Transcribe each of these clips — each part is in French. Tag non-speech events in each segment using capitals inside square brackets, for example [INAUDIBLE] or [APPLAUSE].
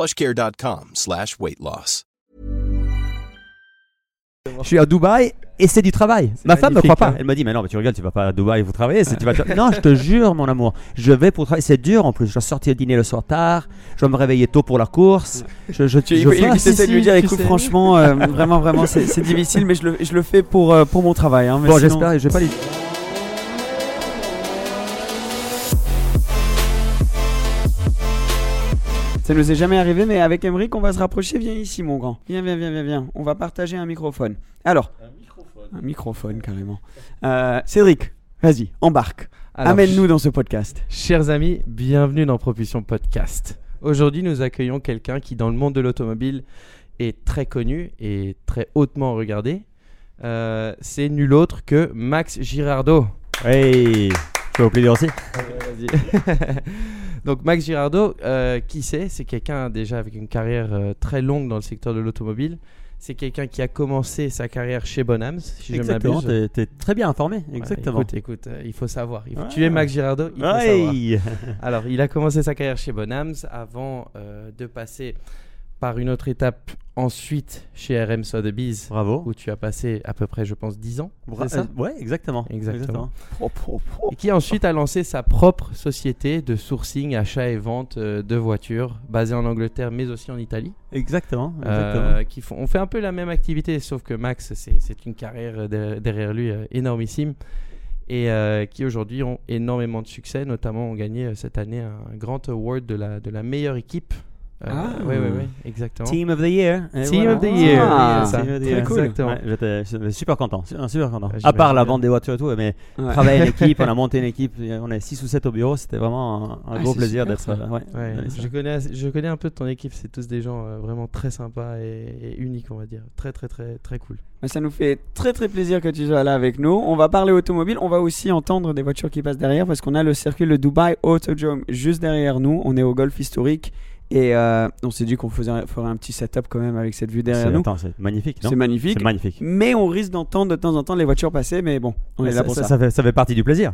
plushcare.com slash weight loss. Je suis à Dubaï et c'est du travail. Ma femme ne croit pas. hein. Elle m'a dit, mais non, mais tu rigoles, tu vas pas à Dubaï pour travailler. c'est- Tu vas... non, je te jure, mon amour. Je vais pour travailler. C'est dur en plus. Je dois sortir dîner le soir tard. Je dois me réveiller tôt pour la course. Je, je, Tu, je il, fais- il si, essaie de lui si, dire, tu écoute, sais. franchement, euh, vraiment, vraiment, c'est c'est difficile, mais je le, je le fais pour, euh, pour mon travail. hein, mais Bon, sinon- j'espère. Je vais pas lui. Ça nous est jamais arrivé, mais avec Emeric, on va se rapprocher. Viens ici, mon grand. Viens, viens, viens, viens, viens. On va partager un microphone. Alors, un microphone, carrément. Euh, Cédric, vas-y, embarque. Amène-nous dans ce podcast. Chers amis, bienvenue dans Propulsion Podcast. Aujourd'hui, nous accueillons quelqu'un qui, dans le monde de l'automobile, est très connu et très hautement regardé. Euh, c'est nul autre que Max Girardot. Hey, je peux vous plaisir aussi. Donc Max Girardot, euh, qui c'est? C'est quelqu'un déjà avec une carrière euh, très longue dans le secteur de l'automobile. C'est quelqu'un qui a commencé sa carrière chez Bonhams, si je Exactement. m'abuse. T'es t'es très bien informé. Ouais, Exactement. écoute, écoute, euh, il faut savoir. Il faut- Ouais. Tu es Max Girardot, il faut savoir. Hey. [LAUGHS] Alors, il a commencé sa carrière chez Bonhams avant de passer par une autre étape ensuite chez RM Sotheby's Bravo. où tu as passé à peu près, je pense, 10 ans. Bra- ça euh, ouais, exactement. Exactement. Et qui ensuite a lancé sa propre société de sourcing, achat et vente euh, de voitures basée en Angleterre mais aussi en Italie. Exactement. Euh, exactement. qui font, on fait un peu la même activité, sauf que Max, c'est une carrière derrière, lui euh, énormissime et euh, qui aujourd'hui ont énormément de succès, notamment ont gagné cette année un grand award de la, de la meilleure équipe. Euh, Ah. ouais, ouais, ouais, exactement. Team of the Year. Et Team of the voilà. Year, Ah, oui, ça. Team of the Très Year. cool. Exactement. Ouais, J'étais j'étais super content. su- Super content. Ah, à part la vente des voitures et tout, mais Ouais. travailler en [LAUGHS] équipe, on a monté une équipe, on est 6 ou 7 au bureau, c'était vraiment un, un Ah, gros plaisir d'être là. Ouais, je, connais, je connais un peu de ton équipe, c'est tous des gens euh, vraiment très sympas et, et uniques, on va dire. Très, très, très, très cool. Ça nous fait très très plaisir que tu sois là avec nous. On va parler automobile. On va aussi entendre des voitures qui passent derrière parce qu'on a le circuit, le Dubai Autodrome juste derrière nous. On est au golf historique et euh, on s'est dit qu'on faisait- ferait un petit setup quand même avec cette vue derrière C'est- nous. C'est magnifique, non? C'est magnifique. Mais on risque d'entendre de temps en temps les voitures passer. Mais bon, on est là ça, pour ça. ça fait, ça fait partie du plaisir.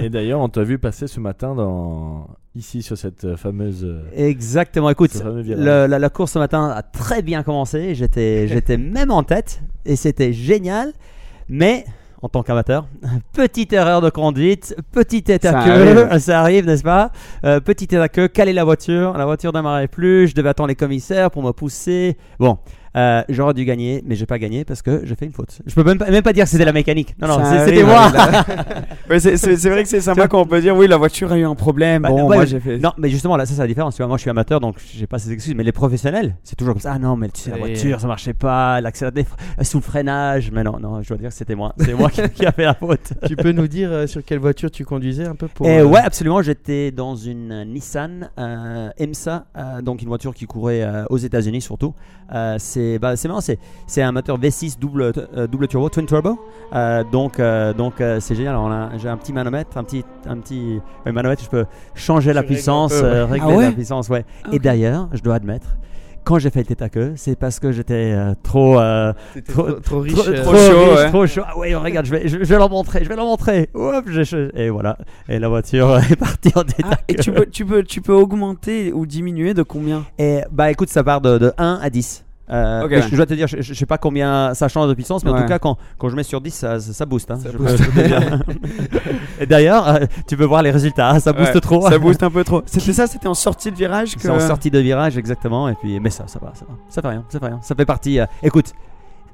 Et d'ailleurs, on t'a vu passer ce matin dans... ici sur cette euh, fameuse. euh, Exactement, écoute, le- la, la course ce matin a très bien commencé, j'étais j'étais même en tête et c'était génial, mais en tant qu'amateur, [LAUGHS] petite erreur de conduite, petite tête à queue, arrive. [LAUGHS] ça arrive n'est-ce pas? Euh, Petite tête à queue, caler la voiture, la voiture démarrait plus, je devais attendre les commissaires pour me pousser, bon... euh, J'aurais dû gagner, mais j'ai pas gagné parce que j'ai fait une faute. Je peux même pas, même pas dire que c'était la mécanique. Non, non, c'est- c'était moi. [LAUGHS] Ouais, c'est- c'est c'est vrai que c'est sympa quand on peut dire oui, la voiture a eu un problème. Bah, bon, ouais, moi j'ai fait. Non, mais justement, là, ça, c'est la différence. Tu vois, moi, je suis amateur, donc j'ai pas ces excuses. Mais les professionnels, c'est toujours comme ça. Ah non, mais tu sais, la voiture, ça marchait pas, l'accélérateur sous le freinage. Mais non, non, je dois dire que c'était moi. C'est moi qui, qui a fait la faute. [LAUGHS] tu peux nous dire euh, sur quelle voiture tu conduisais un peu pour. Et euh, ouais, absolument. J'étais dans une Nissan euh, EMSA, euh, donc une voiture qui courait euh, aux États-Unis surtout. Euh, c'est bah, c'est marrant, c'est c'est un moteur V6 double euh, double turbo, twin turbo. Euh, donc euh, donc euh, c'est génial. On a- J'ai un petit manomètre, un petit un petit manomètre. Je peux changer la puissance, peu, ouais. euh, régler Ah ouais la puissance, ouais. Ah, Et d'ailleurs, je dois admettre. Quand j'ai fait le tête à queue, c'est parce que j'étais euh, trop, euh, trop, trop, trop riche. trop, trop chaud, riche, ouais. trop chaud. Ah ouais, regarde, je vais, je, je vais leur montrer, je vais leur montrer. Je- et voilà. Et la voiture [LAUGHS] est partie en tête Ah, à et tu peux, tu, peux, tu peux augmenter ou diminuer de combien? Et bah écoute, ça part de, de 1 à 10. Euh, ouais. je, dois te dire, je, je sais pas combien ça change de puissance, mais en tout cas, quand, quand je mets sur 10, ça, ça, ça booste. hein. Ça booste. [LAUGHS] Et d'ailleurs, euh, tu peux voir les résultats, hein, ça booste Ouais, trop. Ça booste un peu trop. [LAUGHS] C'était ça, c'était en sortie de virage que. C'est en sortie de virage, exactement. Et puis, mais ça, ça va, ça va. Ça fait rien, ça fait rien. Ça fait partie. euh, Écoute,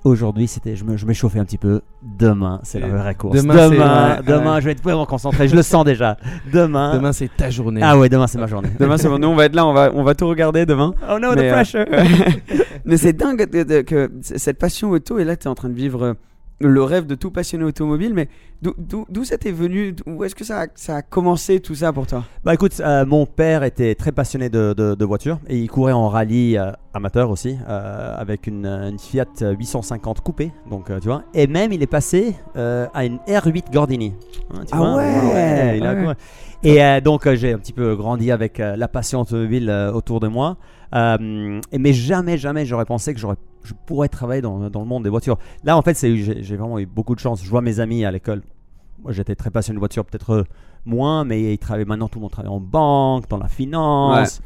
aujourd'hui, c'était, je me, je m'échauffais un petit peu. Demain, c'est la vraie course. demain, Demain, demain, je vais être vraiment concentré. Je le sens déjà. Demain. Demain, c'est ta journée. Ah ouais, demain, c'est ma journée. Demain, c'est bon. Nous, on va être là, on va, on va tout regarder demain. Oh no, Mais, the euh, pressure. [LAUGHS] [LAUGHS] Mais c'est dingue que cette passion auto, et là, tu es en train de vivre euh, le rêve de tout passionné automobile. Mais d'où- ça t'est venu? Où est-ce que ça a, ça a commencé tout ça pour toi? Bah écoute, euh, mon père était très passionné de, de, de voitures et il courait en rallye euh, amateur aussi euh, avec une, une Fiat 850 coupée, donc tu vois. Et même il est passé à une R8 Gordini. Hein, tu Ah vois ouais, il a ouais. couru. Et donc j'ai un petit peu grandi avec la passion automobile autour de moi. Et mais jamais, jamais j'aurais pensé que j'aurais, je pourrais travailler dans, dans le monde des voitures. Là en fait, j'ai, vraiment eu beaucoup de chance. Je vois mes amis à l'école. Moi j'étais très passionné de voitures, peut-être euh, moins, mais ils travaillent maintenant, tout le monde travaille en banque, dans la finance.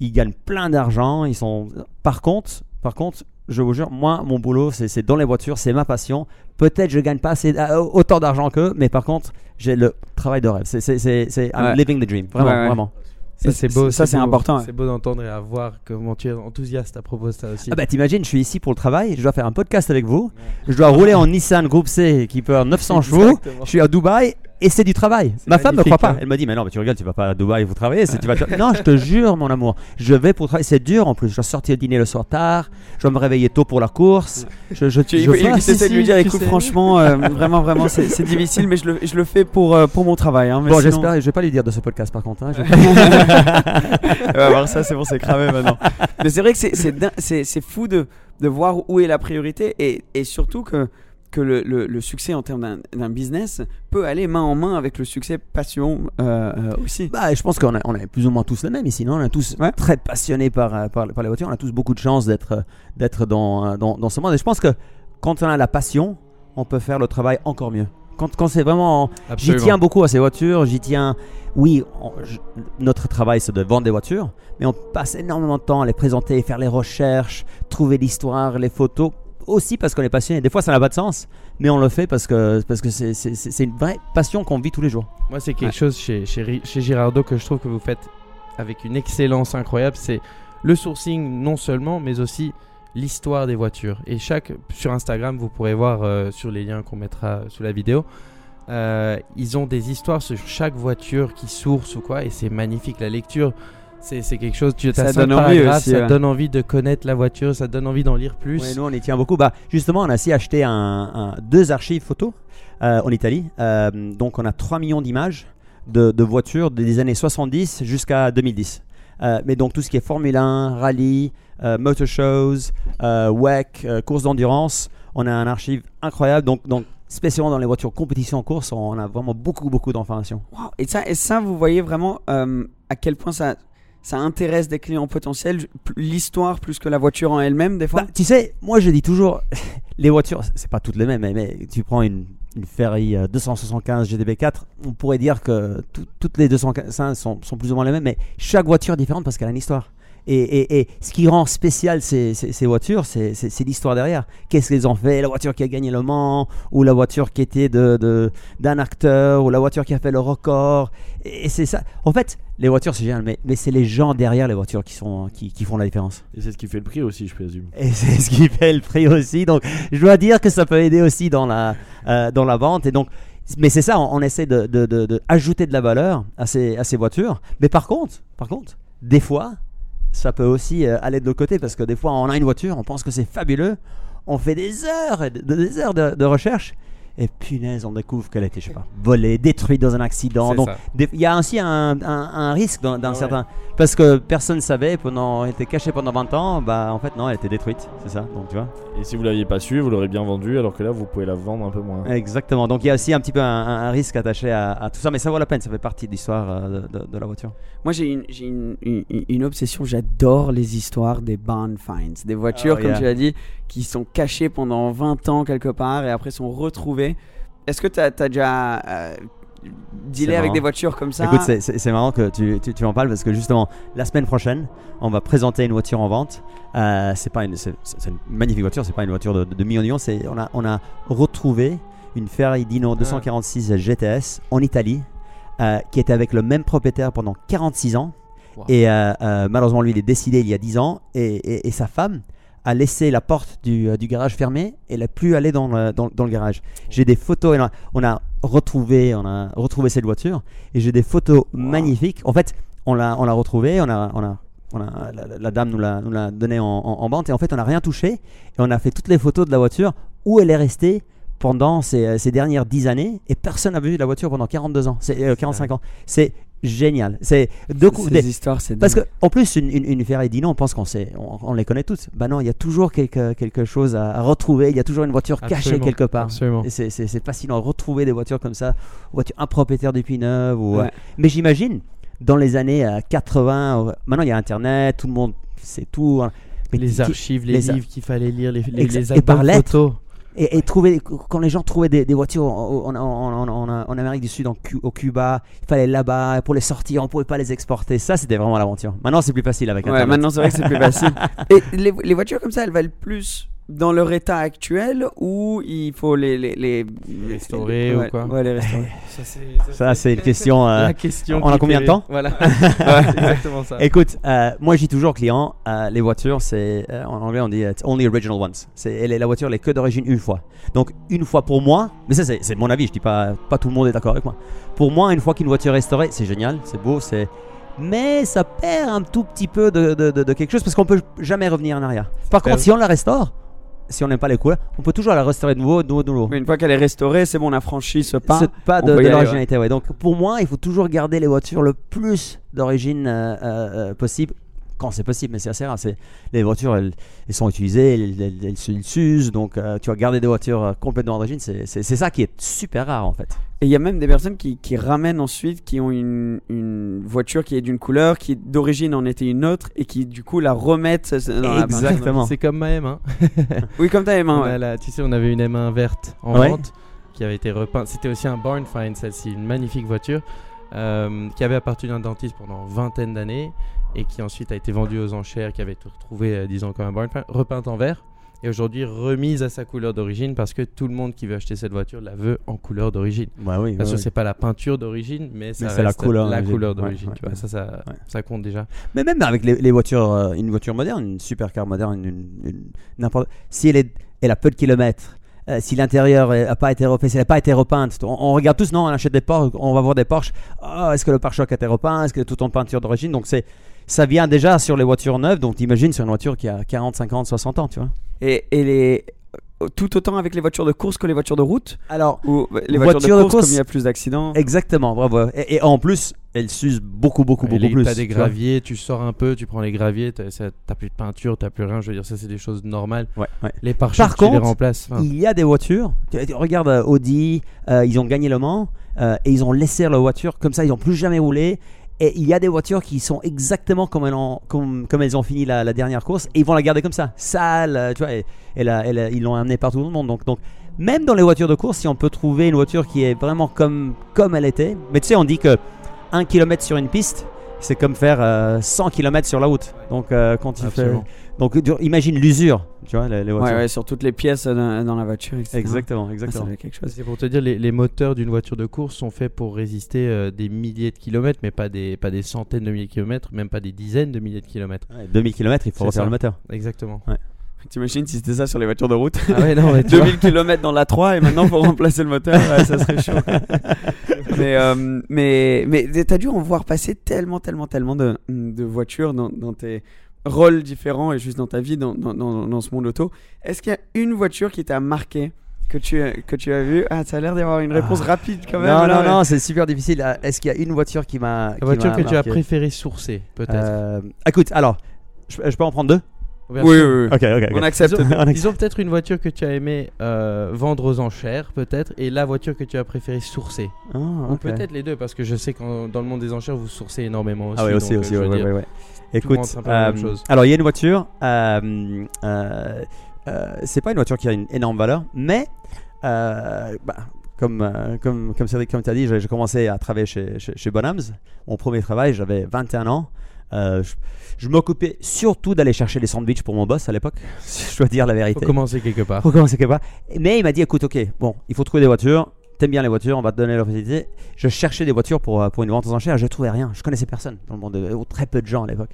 Ils gagnent plein d'argent. Ils sont. Par contre, par contre, je vous jure, moi, mon boulot, c'est, dans les voitures, c'est ma passion. Peut-être je gagne pas assez, euh, autant d'argent qu'eux, mais par contre, j'ai le travail de rêve. C'est, Ouais. living the dream. Vraiment, Ouais, ouais. vraiment. Ça, c'est beau. Ça, c'est important. C'est beau d'entendre et à voir comment tu es enthousiaste à propos de ça aussi. Ah bah t'imagines, je suis ici pour le travail, je dois faire un podcast avec vous, je dois rouler en Nissan Groupe C qui peut avoir [LAUGHS] 900 chevaux, je suis à Dubaï et c'est du travail. C'est Ma femme ne magnifique, croit pas. hein. Elle me dit mais non mais tu rigoles, tu vas pas à Dubaï vous tu vas non je te [LAUGHS] jure mon amour, je vais pour travailler, c'est dur en plus, je dois sortir dîner le soir tard, je dois me réveiller tôt pour la course, je, je, Tu je il, il passe essaie de lui dire écoute, sais. franchement, euh, vraiment, vraiment, c'est c'est difficile, mais je le, je le fais pour, euh, pour mon travail. hein, mais Bon sinon- j'espère, je vais pas lui dire de ce podcast par contre. hein, je- [LAUGHS] On va voir ça, c'est bon, c'est cramé maintenant. Mais c'est vrai que c'est- c'est din- c'est c'est fou de, de voir où est la priorité et, et surtout que, que le, le- le succès en termes d'un- d'un business peut aller main en main avec le succès passion euh, euh, aussi. Bah, je pense qu'on a, on est plus ou moins tous les mêmes ici, non? On est tous Ouais. très passionnés par, euh, par, par les voitures. On a tous beaucoup de chance d'être, d'être dans, dans, dans ce monde. Et je pense que quand on a la passion, on peut faire le travail encore mieux. Quand, quand c'est vraiment. J'y tiens beaucoup à ces voitures. J'y tiens. Oui, on- je- notre travail, c'est de vendre des voitures. Mais on passe énormément de temps à les présenter, faire les recherches, trouver l'histoire, les photos. Aussi parce qu'on est passionné. Des fois, ça n'a pas de sens. Mais on le fait parce que, parce que c'est, une vraie passion qu'on vit tous les jours. Moi, c'est quelque Ouais. chose chez, chez, chez Girardeau que je trouve que vous faites avec une excellence incroyable. C'est le sourcing, non seulement, mais aussi l'histoire des voitures. Et chaque sur Instagram, vous pourrez voir euh, sur les liens qu'on mettra sous la vidéo. euh, ils ont des histoires sur chaque voiture qui source ou quoi, et c'est magnifique. La lecture, c'est c'est quelque chose. Tu Ça as donne envie aussi, ça ouais. donne envie de connaître la voiture, ça donne envie d'en lire plus. Ouais, nous on y tient beaucoup. Bah, justement, on a aussi acheté un, un- deux archives photos euh, en Italie. Euh, donc on a 3 millions d'images de, de voitures des années 70 jusqu'à 2010. Euh, mais donc tout ce qui est Formule 1, rallye, euh, motor shows, euh, WEC, euh, courses d'endurance, on a un archive incroyable. Donc, donc spécialement dans les voitures compétition en course, on a vraiment beaucoup beaucoup d'informations. Wow. Et, ça, et ça, vous voyez vraiment euh, à quel point ça, ça intéresse des clients potentiels, l'histoire plus que la voiture en elle-même, des fois Bah, tu sais, moi je dis toujours, [LAUGHS] les voitures, c'est pas toutes les mêmes, mais, tu prends une, une Ferrari euh, 275 GTB4, on pourrait dire que tout- toutes les 215 sont, sont plus ou moins les mêmes, mais chaque voiture est différente parce qu'elle a une histoire. Et, et- et ce qui rend spécial ces, ces- ces voitures, c'est c'est- c'est l'histoire derrière. Qu'est-ce qu'ils ont fait? La voiture qui a gagné Le Mans, ou la voiture qui était de- de- d'un acteur, ou la voiture qui a fait le record. Et, et c'est ça. En fait, les voitures, c'est génial, mais, mais c'est les gens derrière les voitures qui, sont, qui, qui font la différence. Et c'est ce qui fait le prix aussi, je présume. Et [LAUGHS] c'est ce qui fait le prix aussi. Donc, je dois dire que ça peut aider aussi dans la, euh, dans la vente. Et donc, mais c'est ça, on, on essaie de, de- de- de ajouter de la valeur à ces, à ces voitures. Mais par contre, par contre, des fois, ça peut aussi euh, aller de l'autre côté parce que des fois, on a une voiture, on pense que c'est fabuleux, on fait des heures, des heures de recherche. Et punaise, on découvre qu'elle a été, je sais pas, volée, détruite dans un accident. Donc, il y a aussi un, un- un risque dans, dans Ah ouais. certains. Parce que personne ne savait, pendant, elle était cachée pendant 20 ans, bah en fait non, elle était détruite, c'est ça, donc tu vois. Et si vous l'aviez pas su, vous l'aurez bien vendu, alors que là, vous pouvez la vendre un peu moins. Exactement, donc il y a aussi un petit peu un, un- un risque attaché à, à tout ça, mais ça vaut la peine, ça fait partie de l'histoire euh, de, de- de la voiture. Moi, j'ai une, j'ai une, une, une obsession. J'adore les histoires des barn finds, des voitures, Oh, comme yeah. tu as dit, qui sont cachées pendant 20 ans quelque part et après sont retrouvées. Est-ce que tu as, déjà. euh, C'est avec des voitures comme ça Écoute, c'est- marrant que tu, tu, tu en parles parce que justement, la semaine prochaine, on va présenter une voiture en vente. Euh, c'est pas une, c'est c'est une magnifique voiture, c'est pas une voiture de, de, de millions d'euros. C'est on a, on a retrouvé une Ferrari Dino 246 GTS en Italie euh, qui était avec le même propriétaire pendant 46 ans. Wow. Et euh, euh, malheureusement, lui, il est décédé il y a 10 ans. Et, et- et sa femme a laissé la porte du, euh, du garage fermée et n'a plus allé dans le, dans, dans le garage. J'ai des photos. on a- retrouvé, on a retrouvé cette voiture et j'ai des photos magnifiques. En fait, on l'a, on l'a retrouvée, on a, on a, on a- la, dame nous l'a, nous l'a donnée en, en, en vente et en fait, on n'a rien touché et on a fait toutes les photos de la voiture où elle est restée pendant ces, ces dernières 10 années et personne n'a vu la voiture pendant 42 ans, c'est, euh, 45 ans. C'est génial. C'est deux coups. Ces des- histoires, c'est parce que en plus une, une, une Ferrari Dino, on pense qu'on sait, on, on les connaît toutes. Bah non, il y a toujours quelque, quelque chose à, à retrouver. Il y a toujours une voiture cachée quelque part. absolument. Et c'est, c'est, c'est fascinant de retrouver des voitures comme ça, voitures un propriétaire depuis neuf. Ou, Ouais. Mais j'imagine dans les années euh, 80, euh, maintenant il y a Internet, tout le monde sait tout. hein. Mais les archives, les, les a- livres qu'il fallait lire, les, les, les et par lettre. photos. Et, et trouver, quand les gens trouvaient des, des voitures en, en, en, en- en- en Amérique du Sud, au Cuba, il fallait là-bas pour les sortir, on pouvait pas les exporter. Ça, c'était vraiment l'aventure. Maintenant, c'est plus facile avec Ouais, Internet. maintenant c'est vrai que c'est plus facile. [LAUGHS] Et les, les voitures comme ça, elles valent plus dans leur état actuel ou il faut les les, les, Restaurer ou ouais, quoi? Ouais, les restaurer. [LAUGHS] Ça, c'est une question. [LAUGHS] euh, La question. on a combien de temps? Voilà. [LAUGHS] c'est exactement ça. Écoute, euh, moi, je dis toujours aux clients, euh, les voitures, c'est euh, en anglais on dit it's only original once. C'est la voiture, elle est que d'origine une fois. Donc une fois pour moi, mais ça c'est mon avis. Je dis pas pas tout le monde est d'accord avec moi. Pour moi, une fois qu'une voiture est restaurée, c'est génial, c'est beau, c'est mais ça perd un tout petit peu de, de- de- de quelque chose parce qu'on peut jamais revenir en arrière. Par contre, si on la restaure, si on n'aime pas les couleurs, on peut toujours la restaurer de nouveau, de nouveau, de nouveau. Mais une fois qu'elle est restaurée, c'est bon, on a franchi ce pas. C'est pas de, l'originalité. Ouais. Donc pour moi, il faut toujours garder les voitures le plus d'origine euh, euh, euh, possible. Quand c'est possible, mais c'est assez rare. C'est, les voitures, elles, elles sont utilisées, elles, elles- elles se- elles s'usent. Donc euh, tu vas garder des voitures euh, complètement d'origine. C'est, c'est- c'est ça qui est super rare en fait. Et il y a même des personnes qui, qui ramènent ensuite, qui ont une, une voiture qui est d'une couleur, qui d'origine en était une autre, et qui du coup la remettent dans la peinture. Exactement. C'est comme ma M1. [LAUGHS] Oui, comme ta M1, On ouais. tu sais, on avait une M1 verte en Ouais. vente qui avait été repeinte. C'était aussi un barn find, celle-ci, une magnifique voiture euh, qui avait appartenu à un dentiste pendant une vingtaine d'années et qui ensuite a été vendue aux enchères, qui avait été retrouvée, euh, disons, comme un find, repeinte en vert et aujourd'hui remise à sa couleur d'origine parce que tout le monde qui veut acheter cette voiture la veut en couleur d'origine. Bah oui. Bien sûr, c'est pas la peinture d'origine, mais, ça c'est la reste couleur la d'origine. couleur d'origine. ouais, ouais. ça, ça, Ouais. ça compte déjà. Mais même avec les, les voitures, euh, une voiture moderne, une supercar moderne, une, n'importe. Si elle, est, elle a peu de kilomètres, euh, si l'intérieur n'a pas été refait, si elle n'a pas été repeinte, on, on regarde tous, non, on achète des Porsche, on va voir des Porsche. Ah, est-ce que le pare-choc a été repeint Est-ce que tout en peinture d'origine Donc c'est, ça vient déjà sur les voitures neuves. Donc t'imagines sur une voiture qui a 40, 50, 60 ans, tu vois. Et, et les... tout autant avec les voitures de course que les voitures de route Alors Ou les voitures Voiture de de course, comme il y a plus d'accidents exactement, bravo. Et, et en plus, elle s'use beaucoup, beaucoup, Et beaucoup les- plus. T'as des graviers, tu sors un peu, tu prends les graviers, t'as plus de peinture, t'as plus rien. Je veux dire, ça, c'est des choses normales. Ouais, ouais. Les pare Par tu les contre, remplaces. Enfin, Il y a des voitures. tu- tu- Regarde euh, Audi, euh, ils ont gagné le Mans euh, et ils ont laissé leur voiture comme ça, ils n'ont plus jamais roulé. Et il y a des voitures qui sont exactement comme elles ont, comme, comme elles ont fini la, dernière course et ils vont la garder comme ça, sale, euh, tu vois. Et, ils l'ont amenée partout dans le monde. Donc, donc, même dans les voitures de course, si on peut trouver une voiture qui est vraiment comme, comme elle était, mais tu sais, on dit que 1 km sur une piste, c'est comme faire euh, 100 km sur la route. Donc, euh, quand tu fais. Donc, imagine l'usure, tu vois, les, les Ouais, voitures. ouais, sur toutes les pièces dans, dans la voiture, etc. Exactement, Ah, ça exactement. quelque chose. C'est pour te dire, les, les moteurs d'une voiture de course sont faits pour résister euh, des milliers de kilomètres, mais pas des, pas des centaines de milliers de kilomètres, même pas des dizaines de milliers de kilomètres. Ouais, 2000 km, il faut refaire ça. le moteur. Exactement. T'imagines si c'était ça sur les voitures de route Ah ouais, non, mais [LAUGHS] tu vois. 2000 km dans la 3 et maintenant faut remplacer le moteur, ouais, ça serait chaud. [LAUGHS] mais, euh, mais, mais t'as dû en voir passer tellement, tellement, tellement de, de voitures dans, dans tes rôles différents et juste dans ta vie, dans, dans, dans, dans ce monde auto. Est-ce qu'il y a une voiture qui t'a marqué que tu, que tu as vu Ah, ça a l'air d'avoir une réponse rapide quand même. non, non, mais- non, c'est super difficile. Euh, Est-ce qu'il y a une voiture qui m'a. La voiture que tu as préféré sourcer, peut-être. Euh, Écoute, alors, je, je peux en prendre deux? Oui, oui, oui. Ok, ok. On accepte. Disons, [LAUGHS] On accepte. disons peut-être une voiture que tu as aimé euh, vendre aux enchères, peut-être, et la voiture que tu as préféré sourcer. Ah, Ou peut-être les deux, parce que je sais que dans le monde des enchères, vous sourcez énormément aussi. Ah, oui, aussi, donc, aussi, euh, ouais, ouais, ouais, Écoute, euh, chose. alors il y a une voiture, euh, euh, euh, c'est pas une voiture qui a une énorme valeur, mais euh, bah, comme, comme, comme Cédric, comme tu as dit, j'ai j'ai commencé à travailler chez, chez, chez Bonhams. Mon premier travail, j'avais 21 ans. Euh, je je m'occupais surtout d'aller chercher les sandwichs pour mon boss à l'époque, [LAUGHS] si je dois dire la Faut vérité. commencer quelque part. Faut commencer quelque part. Mais il m'a dit écoute, ok, bon, il faut trouver des voitures. T'aimes bien les voitures, on va te donner l'opportunité. Je cherchais des voitures pour, euh, pour une vente aux enchères. Je trouvais rien. Je connaissais personne dans le monde, euh, ou très peu de gens à l'époque.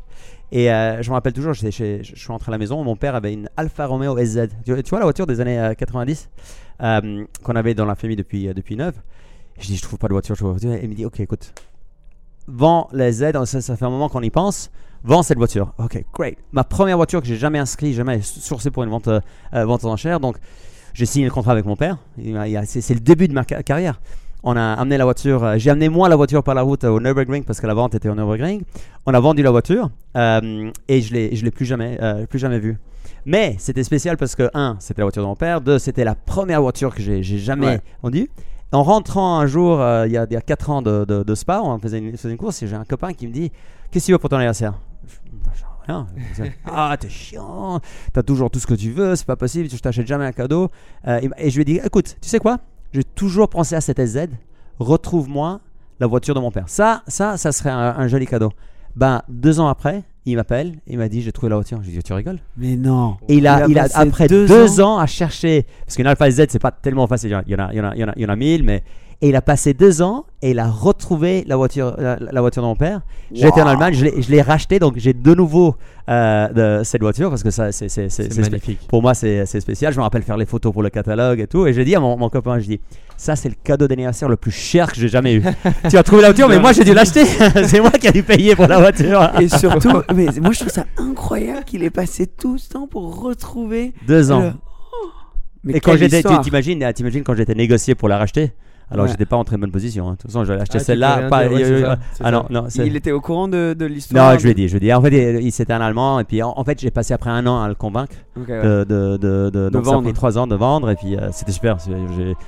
Et euh, je me rappelle toujours, chez- je suis rentré à la maison. Mon père avait une Alfa Romeo SZ. Tu, tu vois la voiture des années euh, 90 euh, qu'on avait dans la famille depuis, depuis 9. Je dis je trouve pas de voiture, je trouve pas de voiture. Et il me dit ok, écoute, vends les Z. Ça, ça fait un moment qu'on y pense. Vends cette voiture. Ok, great. Ma première voiture que j'ai jamais inscrite, jamais sourcée pour une vente, euh, euh, vente aux enchères. Donc j'ai signé le contrat avec mon père. C'est le début de ma ca- carrière. On a amené la voiture. euh, J'ai amené moi la voiture par la route euh, au Nürburgring parce que la vente était au Nürburgring. On a vendu la voiture euh, et je l'ai je l'ai plus jamais euh, plus jamais vue. Mais c'était spécial parce que un, c'était la voiture de mon père. Deux, c'était la première voiture que j'ai jamais Ouais. En rentrant un jour, euh, il y, a, il y a 4 ans de, de, de Spa, on faisait une, faisait une course et j'ai un copain qui me dit Qu'est-ce que tu veux pour ton anniversaire? Je- Rien. [LAUGHS] ah, t'es chiant, t'as toujours tout ce que tu veux, c'est pas possible, je t'achète jamais un cadeau. Euh, et- et je lui ai dit Écoute, tu sais quoi? J'ai toujours pensé à cette SZ, retrouve-moi la voiture de mon père. Ça, ça, ça serait un, un joli cadeau. Ben, deux ans après, il m'appelle, il m'a dit J'ai trouvé la voiture. J'ai dit Tu rigoles? Mais non. et il a, il a, passé après deux deux, ans. ans. à chercher, parce qu'une Alpha Z, c'est pas tellement facile. Il y en a, il y en a, il y en a, il y en mille, mais. Et il a passé deux ans et il a retrouvé la voiture, la, la voiture de mon père. J'étais en Allemagne, je l'ai- je l'ai racheté, donc j'ai de nouveau euh, de cette voiture parce que ça, c'est, magnifique. pour moi, c'est, c'est spécial. Je me rappelle faire les photos pour le catalogue et tout. Et j'ai dit à mon, mon copain, je dis, ça, c'est le cadeau d'anniversaire le plus cher que j'ai jamais eu. [LAUGHS] tu as trouvé la voiture, mais moi, j'ai dû l'acheter. [LAUGHS] c'est moi qui ai dû payer pour la voiture. Et surtout, mais moi je trouve ça incroyable qu'il ait passé tout ce temps pour retrouver. Deux ans. le- Oh Mais Et quand j'étais, t'imagines, ah, t'imagines quand j'étais négocié pour la racheter? Alors Ouais. j'étais pas en très bonne position. hein. De toute façon, j'allais acheter Ah, celle-là. Pas, ouais, euh, euh, ah non, non. Il était au courant de, de l'histoire. Non, je lui ai dit, je lui ai dit. En fait, il, c'était un Allemand, et puis en, en fait, j'ai passé après un an à le convaincre Ok, ouais. de, de, de, de- donc ça a vendre. pris trois ans de vendre, et puis euh, c'était super.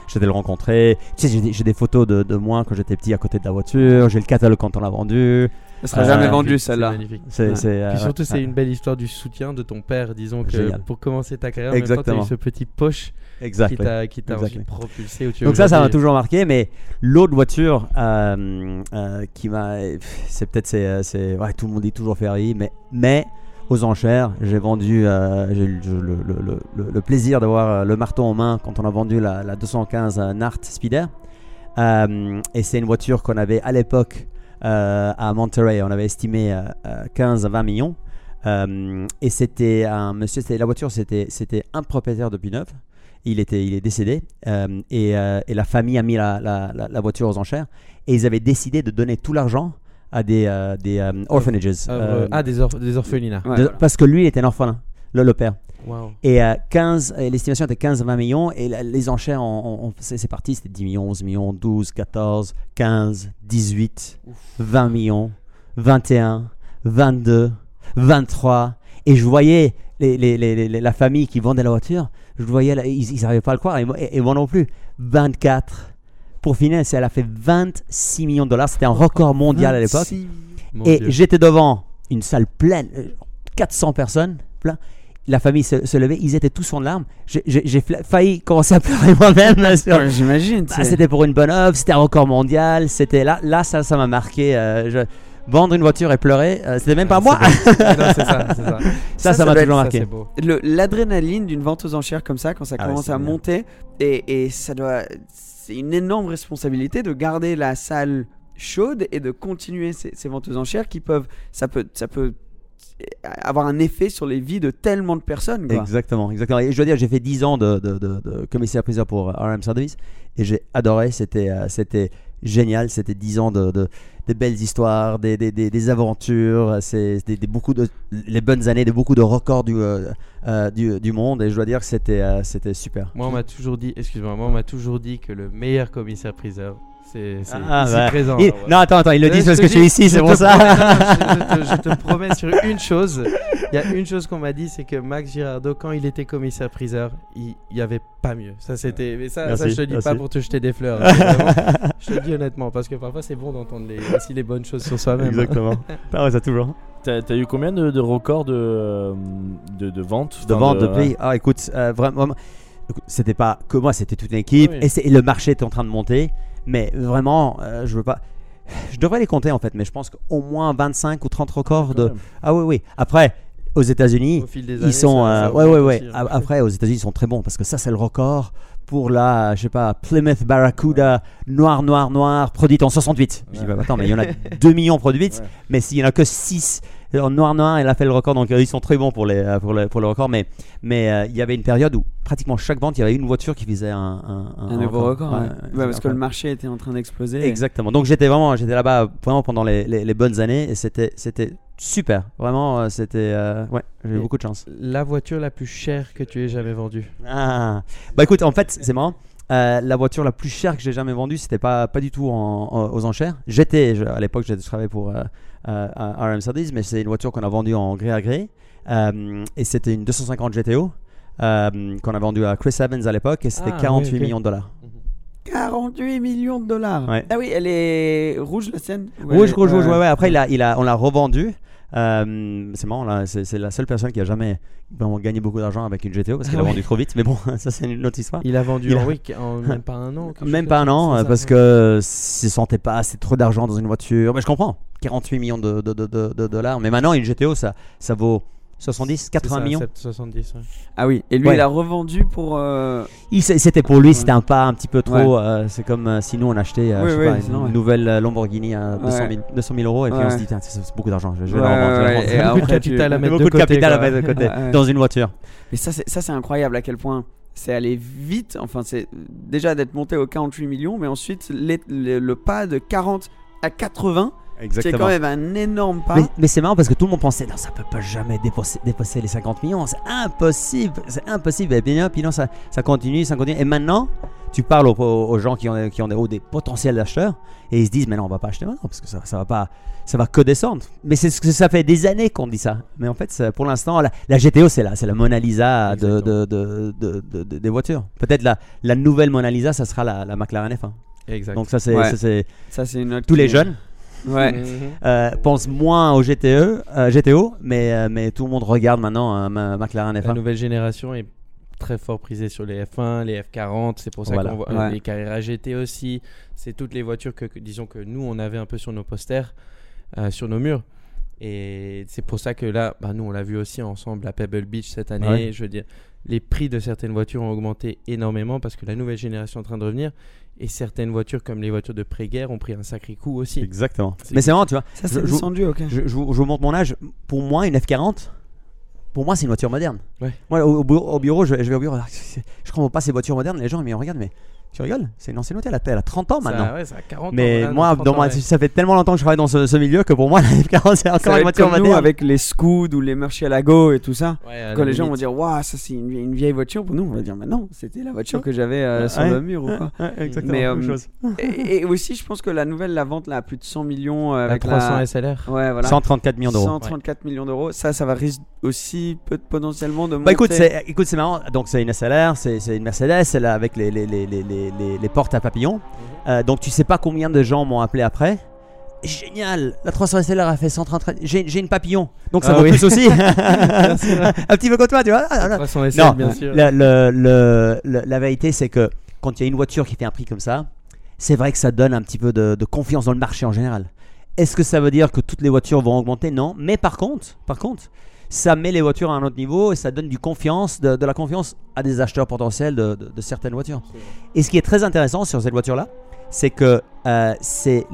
J'étais le rencontrer. Tu sais, j'ai des- j'ai des photos de, de moi quand j'étais petit à côté de la voiture. J'ai le catalogue quand on l'a vendu. Ça sera Euh, jamais c'est vendu C'est celle-là. magnifique. C'est, Ouais. c'est, euh, Puis surtout, ouais, c'est une belle histoire du soutien de ton père. Disons que Génial. pour commencer ta carrière, en même temps, t'as Exactement. eu ce petit poche qui Exact. t'a qui t'a Exactly. ensuite propulsé où tu es Donc ça, ça m'a toujours marqué. Mais l'autre voiture euh, euh, qui m'a, c'est peut-être c'est, c'est, ouais, tout le monde dit toujours Ferrari, mais mais aux enchères, j'ai vendu, euh, j'ai eu le, le- le- le- le plaisir d'avoir le marteau en main quand on a vendu la, la 215 Nart Speeder. Euh, et c'est une voiture qu'on avait à l'époque euh, à Monterey, on avait estimé euh, euh, 15 à 20 millions. Euh, et c'était un monsieur, la voiture, c'était, c'était un propriétaire depuis neuf. Il, était, il est décédé euh, et, euh, et la famille a mis la, la- la- la voiture aux enchères et ils avaient décidé de donner tout l'argent à des, euh, des euh, orphanages. Euh, ah, des, orph- des orphelinats. Ouais, de- voilà. Parce que lui, il était un orphelin, le, le père. Waouh. Et euh, 15, et l'estimation était 15 à 20 millions. Et la- les enchères, c'est parti, c'était 10 millions, 11 millions, 12, 14, 15, 18, 20 millions, 21, 22, 23. Et je voyais les, les- les- les- la famille qui vendait la voiture, je voyais, la- ils n'arrivaient pas à le croire, et moi, et- et moi non plus. 24. Pour finir, elle a fait 26 millions de dollars. C'était un record mondial à l'époque. 26. Mon Et j'étais devant une salle pleine, euh, 400 personnes, plein. La famille se, se levait, ils étaient tous en larmes. J'ai- failli commencer à pleurer [LAUGHS] moi-même. sur- J'imagine. Bah, c'était pour une bonne œuvre, c'était un record mondial. C'était là, là ça, ça m'a marqué. euh, je- Vendre une voiture et pleurer, euh, c'était même pas moi. [LAUGHS] Non, ça, ça. M'a toujours marqué. L'adrénaline d'une vente aux enchères comme ça, quand ça Ah ouais, commence à bien. monter, et, et ça doit. C'est une énorme responsabilité de garder la salle chaude et de continuer ces, ces ventes aux enchères qui peuvent. Ça peut, ça peut avoir un effet sur les vies de tellement de personnes. Quoi. Exactement, exactement. Et je dois dire, j'ai fait 10 ans de, de, de- de commissaire-priseur pour euh, RM Service et j'ai adoré. C'était, euh, c'était génial. C'était 10 ans de, de, belles histoires, des, des, des, des aventures. C'est des, des- beaucoup de les bonnes années, de beaucoup de records du, euh, euh, du, du monde. Et je dois dire que c'était, euh, c'était super. Moi, on m'a toujours dit, excuse-moi, moi, on m'a toujours dit que le meilleur commissaire-priseur, c'est Ah, présent. Il-. Non, attends, attends. Ils le Ouais, disent parce que je suis ici, c'est pour ça. promets- non, je, te, je te promets sur une chose. Il y a une chose qu'on m'a dit, c'est que Max Girardot, quand il était commissaire-priseur, il n'y avait pas mieux. Ça, c'était. Mais ça, ça, Merci, je te dis merci. pas pour te jeter des fleurs. [LAUGHS] hein, vraiment- je te le dis honnêtement, parce que parfois c'est bon d'entendre les, aussi les bonnes choses sur soi-même. Exactement. [LAUGHS] Ah ouais, ça toujours. T'as as eu combien de, de records de, euh, de, de ventes De Enfin, vente, de prix. Ah, écoute, euh, vraiment. c'était pas que moi, c'était toute une équipe Oui. et, et le marché était en train de monter. Mais vraiment, euh, je veux pas. Je devrais les compter en fait, mais je pense qu'au moins 25 ou 30 records de. Ah oui, oui. Après, aux États-Unis, ils sont. ça- euh, ça ouais, ouais, ouais. aussi, hein. Après, aux États-Unis, ils sont très bons parce que ça, c'est le record pour la, je sais pas, Plymouth Barracuda noir, noir, noir, produite en 68. Je dis, bah, attends, mais il y en a 2 millions produites, [LAUGHS] Ouais. mais s'il y en a que 6 en noir, noir, il a fait le record, donc euh, ils sont très bons pour, les, euh, pour, le, pour le record. Mais, mais euh, il y avait une période où pratiquement chaque vente, il y avait une voiture qui faisait un, un, Un nouveau record. ouais. Ouais, parce que le marché était en train d'exploser. Exactement. Donc j'étais vraiment, j'étais là-bas vraiment pendant les, les- les bonnes années et c'était, c'était super. Vraiment, euh, c'était, euh, ouais, j'ai eu beaucoup de chance. La voiture la plus chère que tu aies jamais vendue? Ah. Bah écoute, en fait, c'est marrant. Euh, la voiture la plus chère que j'ai jamais vendue, c'était pas, pas du tout en- en- aux enchères. J'étais, à l'époque, je travaillais pour euh, euh, RM Mercedes, mais c'est une voiture qu'on a vendue en gré à gré. Euh, et c'était une 250 GTO euh, qu'on a vendue à Chris Evans à l'époque et c'était Ah, 48 oui, ok. millions de dollars. 48 millions de dollars. Ouais. Ah oui, elle est rouge la scène Rouge, rouge, rouge, ouais. ouais, ouais. Après, il a, il a, on l'a revendu. Euh, c'est marrant, là, c'est, la seule personne qui a jamais vraiment gagné beaucoup d'argent avec une GTO parce qu'elle Ah a ouais. vendu trop vite. Mais bon, [LAUGHS] ça, c'est une autre histoire. Il a vendu Il en, a- week- en [LAUGHS] même pas un an. Même pas un an, euh, parce que s'ils sentaient pas assez trop d'argent dans une voiture. Mais je comprends, 48 millions de, de- de- de- de dollars. Mais maintenant, une GTO, ça, ça vaut 70, 80 C'est ça, millions. 7, 70. ouais. Ah oui, et lui Ouais. il a revendu pour. euh, C'était pour lui, c'était un pas un petit peu trop. euh, c'est comme euh, si nous on achetait euh, Oui, je sais oui, pas, c'est une nouvelle Lamborghini à 200 000, Ouais. 200 000 euros et puis on se dit, tiens, c'est beaucoup d'argent, je, je vais Ouais, la revendre. je vais [LAUGHS] Beaucoup de capital à mettre de capital à côté, mettre de côté [LAUGHS] dans une voiture. Mais ça, c'est, ça, c'est incroyable à quel point c'est allé vite. Enfin, c'est déjà d'être monté aux 48 millions, mais ensuite les- les- le pas de 40 à 80, c'est quand même un énorme pas. Mais, mais c'est marrant parce que tout le monde pensait non ça peut pas jamais dépasser, dépasser les 50 millions, c'est impossible, c'est impossible. Et bien puis non ça, ça continue, ça continue. Et maintenant tu parles aux, gens qui ont, qui ont des, potentiels acheteurs et ils se disent mais non on va pas acheter maintenant parce que ça, ça va pas, ça va que descendre. Mais c'est ce que ça fait des années qu'on dit ça. Mais en fait pour l'instant la, la GTO c'est la, c'est la Mona Lisa de, de, de- de- de- de- des voitures. Peut-être la, la nouvelle Mona Lisa ça sera la, la McLaren F1. Exact. Donc ça c'est, Ouais. tous les jeunes Ouais. Mhm. euh, pense moins au GTE, euh, GTO, mais, euh, mais tout le monde regarde maintenant euh, McLaren La F1. nouvelle génération est très fort prisée sur les F1, les F40. C'est pour ça Voilà. qu'on voit Ouais. les carrières GT aussi. C'est toutes les voitures que, que- disons que nous on avait un peu sur nos posters, sur nos murs. Et c'est pour ça que là, bah, nous on l'a vu aussi ensemble à Pebble Beach cette année. Ouais. Je veux dire, les prix de certaines voitures ont augmenté énormément parce que la nouvelle génération est en train de revenir. Et certaines voitures, comme les voitures de pré-guerre, ont pris un sacré coup aussi. Exactement. Mais c'est marrant, tu vois. Ça, Je- c'est descendu, ok. Je, je vous je vous montre mon âge. Pour moi, une F40, pour moi, c'est une voiture moderne. Ouais. Moi, au, au bureau, au bureau, je, je vais au bureau, je comprends pas ces voitures modernes. Les gens, ils me regardent, mais tu rigoles? C'est une ancienne voiture, elle a, elle a 30 ans Ça- maintenant. ouais, ça a 40 ans, mais ouais, moi, non, 30 dans ans, moi, ouais. ça fait tellement longtemps que je travaille dans ce, ce milieu que pour moi, [LAUGHS] la F40, c'est Ça encore une voiture moderne. avec les scouts ou les Murcielago et tout ça. Ouais, Quand la les gens vont dire, waouh, ça c'est une, vieille- une vieille voiture, pour nous, on va dire, mais non, c'était la voiture que j'avais euh, sur Ouais. le mur ou quoi. [LAUGHS] Ouais, exactement, Mais, même euh, chose. et, et aussi, je pense que la nouvelle, la vente là, à plus de 100 millions euh, La avec 300 la... SLR. Ouais, voilà. 134 millions d'euros. 134 millions d'euros. Ça, ça va risque aussi peut potentiellement de monter. Bah écoute, c'est, écoute, c'est marrant. Donc c'est une SLR, c'est, une Mercedes, elle avec les, les, portes à papillons. Euh, donc tu sais pas combien de gens m'ont appelé après. Génial, la 300 SLR a fait 133. J'ai, j'ai une papillon, donc ça Ah vaut oui. plus aussi. [LAUGHS] un petit peu comme toi, tu vois. Ah. 300 SL, Non, bien sûr. Le- le- le- le- la vérité, c'est que quand il y a une voiture qui fait un prix comme ça, c'est vrai que ça donne un petit peu de, de confiance dans le marché en général. Est-ce que ça veut dire que toutes les voitures vont augmenter? Non. Mais par contre, par contre, ça met les voitures à un autre niveau et ça donne du confiance, de, de la confiance à des acheteurs potentiels de, de- de certaines voitures. Et ce qui est très intéressant sur cette voiture-là, c'est que euh, c'est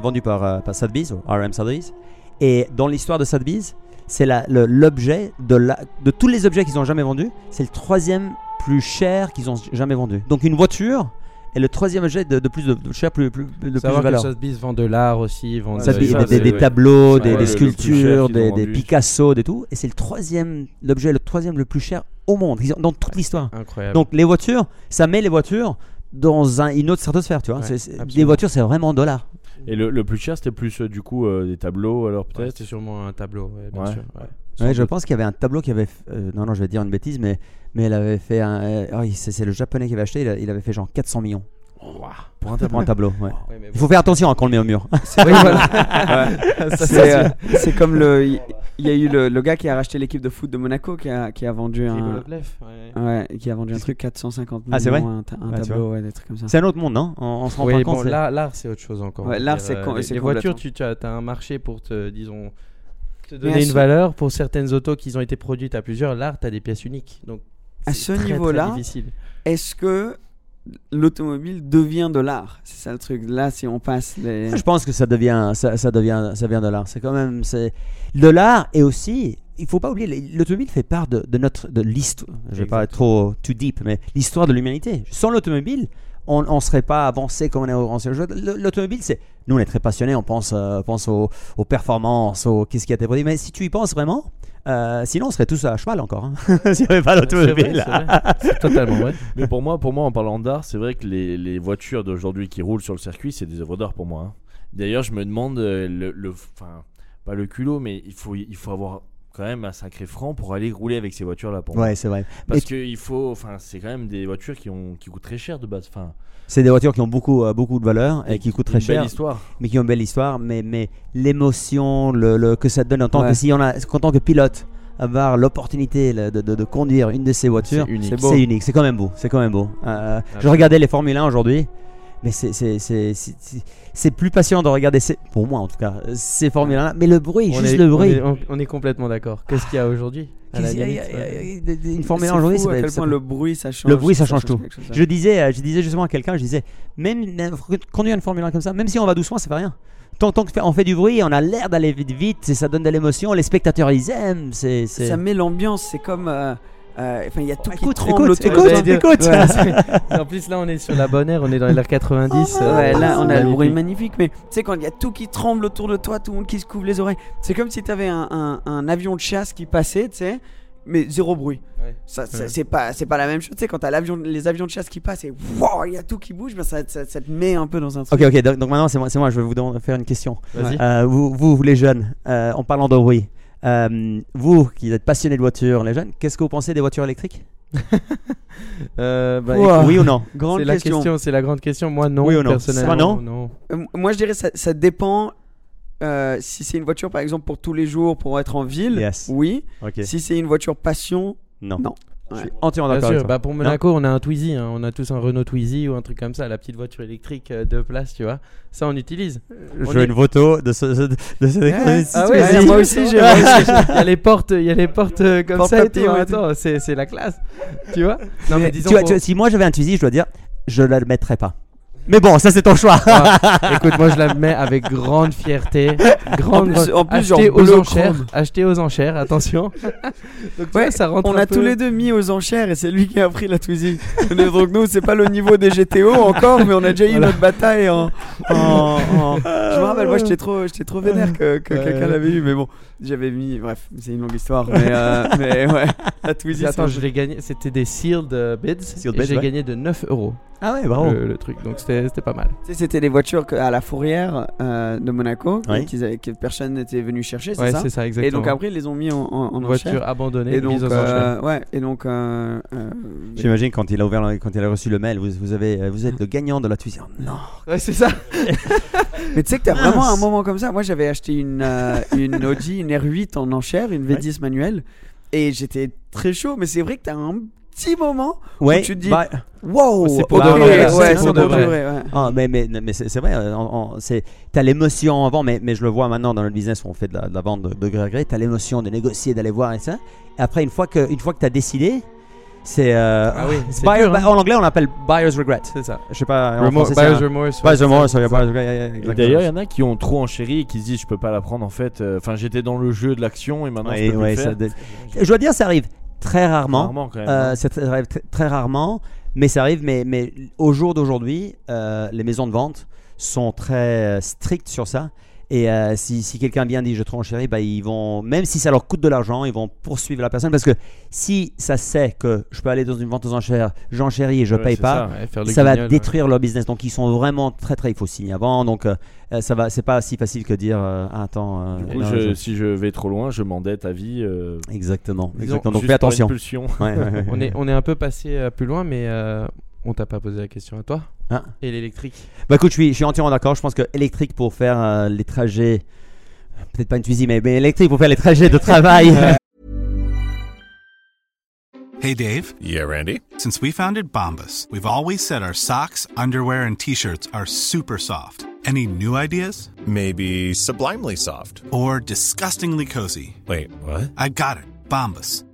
vendu par, euh, par Sotheby's, ou RM Sotheby's. Et dans l'histoire de Sotheby's, c'est l'objet de, la, de tous les objets qu'ils n'ont jamais vendus, c'est le troisième plus cher qu'ils ont jamais vendu. Donc une voiture est le troisième objet de, de plus de, de cher, plus, plus, de plus de Savoir que valeur. Sotheby's vend de l'art aussi, vend des, ça, des- c'est- des ouais. tableaux, Ouais, des, sculptures, des, des. Picasso, des tout. Et c'est le troisième, l'objet le troisième le plus cher au monde, dans toute l'histoire. Incroyable. Donc les voitures, ça met les voitures dans un, une autre stratosphère, tu vois. Ouais, absolument. voitures, c'est vraiment dollars. Et le, le plus cher, c'était plus euh, du coup euh, des tableaux, alors Ouais, peut-être C'était sûrement un tableau, ouais, bien Ouais. sûr. Ouais. Je pense qu'il y avait un tableau qui avait. euh, non, non, je vais dire une bêtise, mais, mais elle avait fait un. euh, oh, c'est c'est le japonais qui avait acheté, il, a- il avait fait genre 400 millions. Pour un, pour un tableau. ouais. Il faut faire attention hein, quand on le met au mur. [LAUGHS] Oui, voilà. [LAUGHS] Ça, C'est euh, [LAUGHS] c'est comme le. Il y a eu le, le gars qui a racheté l'équipe de foot de Monaco qui a, qui a vendu un. Rigolovlev, ouais. Ouais, qui a vendu un truc 450 millions, Ah, c'est vrai un, tableau, ouais, des trucs comme ça. C'est un autre monde, non on, on se rend Oui, pas bon, compte. l'art, c'est autre chose encore. L'art, c'est euh, les, c'est les voitures, tu as, un marché pour te, disons, te donner une ce- valeur. Pour certaines autos qui ont été produites à plusieurs, l'art, tu as des pièces uniques. Donc, À ce niveau-là. Est-ce que l'automobile devient de l'art? C'est ça le truc. Là, si on passe les. Je pense que ça devient, ça, ça devient, ça vient de l'art. C'est quand même, c'est de l'art et aussi, il faut pas oublier, l'automobile fait part de, de notre, de l'histoire. Je vais pas être trop too deep, mais l'histoire de l'humanité. Sans l'automobile, on ne serait pas avancé comme on est avancé aujourd'hui. Le- L'automobile, c'est, nous on est très passionnés, on pense, euh, pense aux, aux performances, aux qu'est-ce qui a été produit. Mais si tu y penses vraiment, euh, sinon on serait tous à cheval encore. hein. S'il n'y avait pas c'est [LAUGHS] totalement vrai. Mais pour moi, pour moi, en parlant d'art, c'est vrai que les, les voitures d'aujourd'hui qui roulent sur le circuit, c'est des œuvres d'art pour moi. hein. D'ailleurs, je me demande euh, le, le- enfin, pas le culot, mais il faut, il faut avoir quand même un sacré franc pour aller rouler avec ces voitures-là. Pour moi. Ouais, c'est vrai. Parce Et- qu'il faut, enfin, c'est quand même des voitures qui ont, qui coûtent très cher de base. Enfin, C'est des voitures qui ont beaucoup, euh, beaucoup de valeur et qui coûtent très une belle cher. histoire. mais qui ont une belle histoire, mais, mais l'émotion le, le- que ça te donne en tant Ouais. que si on a, en tant que pilote, avoir l'opportunité là, de, de- de conduire une de ces voitures, C'est unique. C'est quand même beau, c'est quand même beau. Euh, je Absolument. regardais les Formule 1 aujourd'hui, mais c'est c'est- c'est- c'est- c'est- c'est plus patient de regarder, ces, pour moi en tout cas, ces Formule 1, mais le bruit, On juste est, le on bruit. est- on- est complètement d'accord. Qu'est-ce qu'il y a aujourd'hui à la Qu'est-ce qu'il y a- limite, il y a- ouais. il y a- il y a- Une C'est Formule 1 aujourd'hui, fou à c'est- quel point le bruit ça change. le bruit, ça change tout. chose, Je disais, euh, je disais justement à quelqu'un, je disais, même conduire une Formule 1 comme ça, même si on va doucement, ça fait rien. Tant, tant qu'on fait du bruit, on a l'air d'aller vite, vite, et ça donne de l'émotion. Les spectateurs, ils aiment. C'est, c'est- Ça met l'ambiance. C'est comme. euh, Enfin, il y a tout qui Écoute, tremble écoute, autour de écoute, écoute. Ouais, [LAUGHS] en plus, là, on est sur la bonne ère, on est dans l'ère 90. euh, Ouais, là, on a le bruit magnifique. mais tu sais, quand il y a tout qui tremble autour de toi, tout le monde qui se couvre les oreilles, c'est comme si tu avais un, un- un avion de chasse qui passait, tu sais, mais zéro bruit. Ouais. Ça, ça- Ouais. c'est pas, c'est pas la même chose, tu sais, quand t'as l'avion, les avions de chasse qui passent et wow, il y a tout qui bouge, ben ça, ça, ça te met un peu dans un truc. Ok, ok, donc, donc maintenant, c'est moi, c'est moi, je vais vous faire une question. Vas-y. Euh, vous, vous, vous, les jeunes, euh, en parlant de bruit, euh, vous qui êtes passionnés de voitures, les jeunes, qu'est-ce que vous pensez des voitures électriques [LAUGHS] Euh, bah. Oui ou non Grande c'est la question. question, c'est la grande question. Moi, non, Oui ou non personnellement. Non Euh, moi, je dirais ça, ça dépend. euh, si c'est une voiture, par exemple, pour tous les jours, pour être en ville, Yes. oui. Si c'est une voiture passion, Non. non. Je Ouais. suis entièrement Bien d'accord sûr, avec toi. bah pour Monaco, on a un Twizy, hein. on a tous un Renault Twizy ou un truc comme ça, la petite voiture électrique euh, deux places, tu vois. Ça, on utilise. Je veux est- une photo de ce. De, de ce Ah ouais, vas-y. moi aussi, j'ai- [LAUGHS] Il y a les portes, il y a les portes euh, comme Porte ça et tout. Attends, c'est c'est la classe, tu vois. Non mais disons. Tu vois, pour- tu vois, si moi j'avais un Twizy, je dois dire, je ne le mettrais pas. Mais bon, ça c'est ton choix. [LAUGHS] Écoute, moi je la mets avec grande fierté, grande. En plus- en plus, genre acheter aux enchères, acheter aux enchères, attention. [LAUGHS] Donc Ouais, vois, ça rentre On a peu- tous les deux mis aux enchères et c'est lui qui a pris la Twizy. Donc nous, c'est pas le niveau des GTO encore, mais on a déjà eu Voilà. notre bataille en. en- en- Je me rappelle, moi j'étais trop, j'étais trop vénère que, que Ouais. quelqu'un l'avait eu, mais bon, j'avais mis. Bref, c'est une longue histoire, mais, euh, [LAUGHS] mais ouais, la Twizy. Attends, je l'ai gagné. C'était des sealed euh, bids. Sealed et bids, j'ai ouais. gagné de 9 euros Ah ouais, bravo. le, le truc. Donc c'était c'était pas mal. Tu sais, c'était des voitures que- à la fourrière euh, de Monaco Oui. qu'ils avaient- que personne n'était venu chercher, c'est Ouais, ça c'est ça Et exactement. donc après, ils les ont mis en, en, en Une voiture enchère. abandonnée, Et donc, mise aux enchères. euh, ouais, et donc, euh, euh, J'imagine quand il a ouvert, quand il a reçu le mail, vous, vous avez, vous êtes le gagnant de la Twizy. Oh, non. Ouais, c'est ça. [LAUGHS] Mais tu sais que t'as Mince. vraiment un moment comme ça. Moi, j'avais acheté une, euh, une Audi, une R8 en enchère, une V10 manuelle, et j'étais très chaud. Mais c'est vrai que t'as un petit moment Ouais. tu te dis- bah, Wow C'est pour ok, de vrai, Ouais, c'est c'est pour pour de de vrai. vrai. ouais. Ah, mais mais, mais c'est vrai, euh, c'est- t'as l'émotion avant, mais, mais je le vois maintenant dans le business où on fait de la, de la vente de, de gré à gré, t'as l'émotion de négocier, d'aller voir et ça. Et après, une fois que, une fois que t'as décidé, c'est. euh, Ah oui, [LAUGHS] c'est buyer- dur, hein. En anglais, on l'appelle buyer's regret. C'est ça. Je sais pas. en Remor- français, Buyer's un- remorse. Buyer's remorse. D'ailleurs, il y en a qui ont trop enchéri et qui se disent je peux pas la prendre en fait. euh, Enfin, j'étais dans le jeu de l'action et maintenant Ouais, je peux ouais, plus ça le faire. Je dois dire, ça arrive très rarement. Rarement quand même. Euh, hein. ça arrive tr- très rarement, mais ça arrive. Mais, mais au jour d'aujourd'hui, euh, les maisons de vente sont très euh, strictes sur ça. Et euh, si, si quelqu'un vient dit je te renchéris, bah, ils vont, même si ça leur coûte de l'argent, ils vont poursuivre la personne parce que si ça sait que je peux aller dans une vente aux enchères, j'enchéris et je Ouais, paye pas, ça. Ouais, va guignol, ouais. détruire leur business. Donc ils sont vraiment très très. Il faut signer avant. Donc euh, euh, ça va. C'est pas si facile que dire euh, Ah, attends. euh, Du coup, non, je- je- si je vais trop loin, je m'endette à vie. euh, Exactement. Disons, exactement. Donc fais attention. pulsion. Ouais, ouais, ouais. on est, on est un peu passé euh, plus loin, mais euh, on t'a pas posé la question à toi. Ah. Et l'électrique Bah écoute, je suis, je suis entièrement d'accord. Je pense que électrique pour faire euh, les trajets, peut-être pas une Twizy, mais, mais électrique pour faire les trajets de travail. [LAUGHS] [LAUGHS] Hey Dave, Yeah, Randy? since we founded Bombus, we've always said our socks, underwear, and t shirts are super soft. Any new ideas? Maybe sublimely soft. Or disgustingly cozy? Wait, what? I got it. Bombus.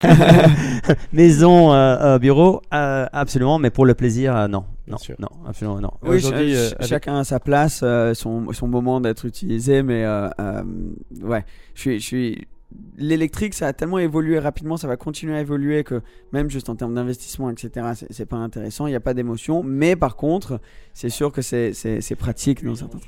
[LAUGHS] Maison, euh, euh, bureau, euh, absolument, mais pour le plaisir, euh, non. Non, non, absolument non. Oui, Aujourd'hui, ch- euh, ch- avec- chacun a sa place, euh, son, son moment d'être utilisé, mais euh, euh, ouais, je suis, je suis... L'électrique, ça a tellement évolué rapidement, ça va continuer à évoluer que même juste en termes d'investissement, etc., c'est- c'est pas intéressant, il n'y a pas d'émotion. Mais par contre, c'est sûr que c'est c'est- c'est pratique dans certains.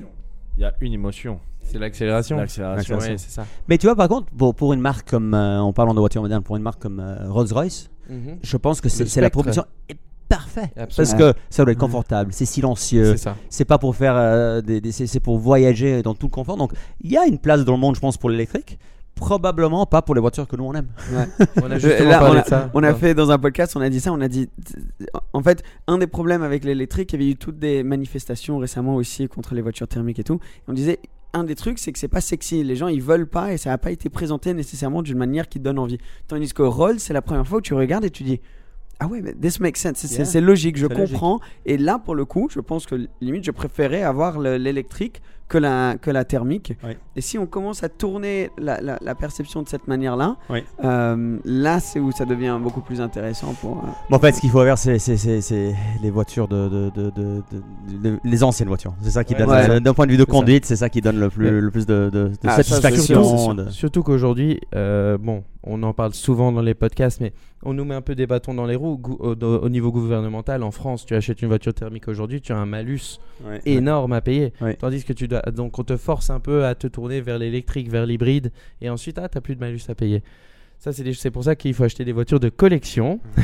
Il y a une émotion. C'est l'accélération. L'accélération. Ouais, c'est ça. Mais tu vois, par contre, pour, pour une marque comme, euh, en parlant de voitures modernes, pour une marque comme euh, Rolls-Royce, Mhm. je pense que c'est la proposition est parfaite. Parce que ça doit être confortable, c'est silencieux, C'est ça. c'est pas pour faire euh, des, c'est pour voyager dans tout le confort. Donc il y a une place dans le monde, je pense, pour l'électrique. Probablement pas pour les voitures que nous on aime. On a [LAUGHS] justement là, on a, ça. on a Ouais. fait dans un podcast, on a dit ça, on a dit. En fait, un des problèmes avec l'électrique, il y avait eu toutes des manifestations récemment aussi contre les voitures thermiques et tout. Et on disait, un des trucs, c'est que c'est pas sexy. Les gens, ils veulent pas et ça n'a pas été présenté nécessairement d'une manière qui donne envie. Tandis que Rolls, c'est la première fois où tu regardes et tu dis. Ah ouais, mais this makes sense. C'est Yeah. logique, je logique. comprends. Et là, pour le coup, je pense que limite, je préférais avoir le- l'électrique que la, que la thermique. Et si on commence à tourner la, la- la perception de cette manière-là, euh, là, c'est où ça devient beaucoup plus intéressant pour. euh, Bon, en fait, ce qu'il faut avoir, c'est c'est- c'est- c'est les voitures de, de- de- de- de- de- les anciennes voitures. C'est ça qui Ouais, donne, ouais. d'un point de vue de conduite, c'est ça qui donne le plus, le plus de, de- de Ah, satisfaction. de- Surtout qu'aujourd'hui, euh, bon, on en parle souvent dans les podcasts, mais on nous met un peu des bâtons dans les roues. Au, au niveau gouvernemental, en France, tu achètes une voiture thermique aujourd'hui, tu as un malus Ouais. énorme à payer. Ouais. Tandis que tu dois. Donc, on te force un peu à te tourner vers l'électrique, vers l'hybride, et ensuite, ah, t'as plus de malus à payer. Ça, c'est des- c'est pour ça qu'il faut acheter des voitures de collection. [LAUGHS] [LAUGHS]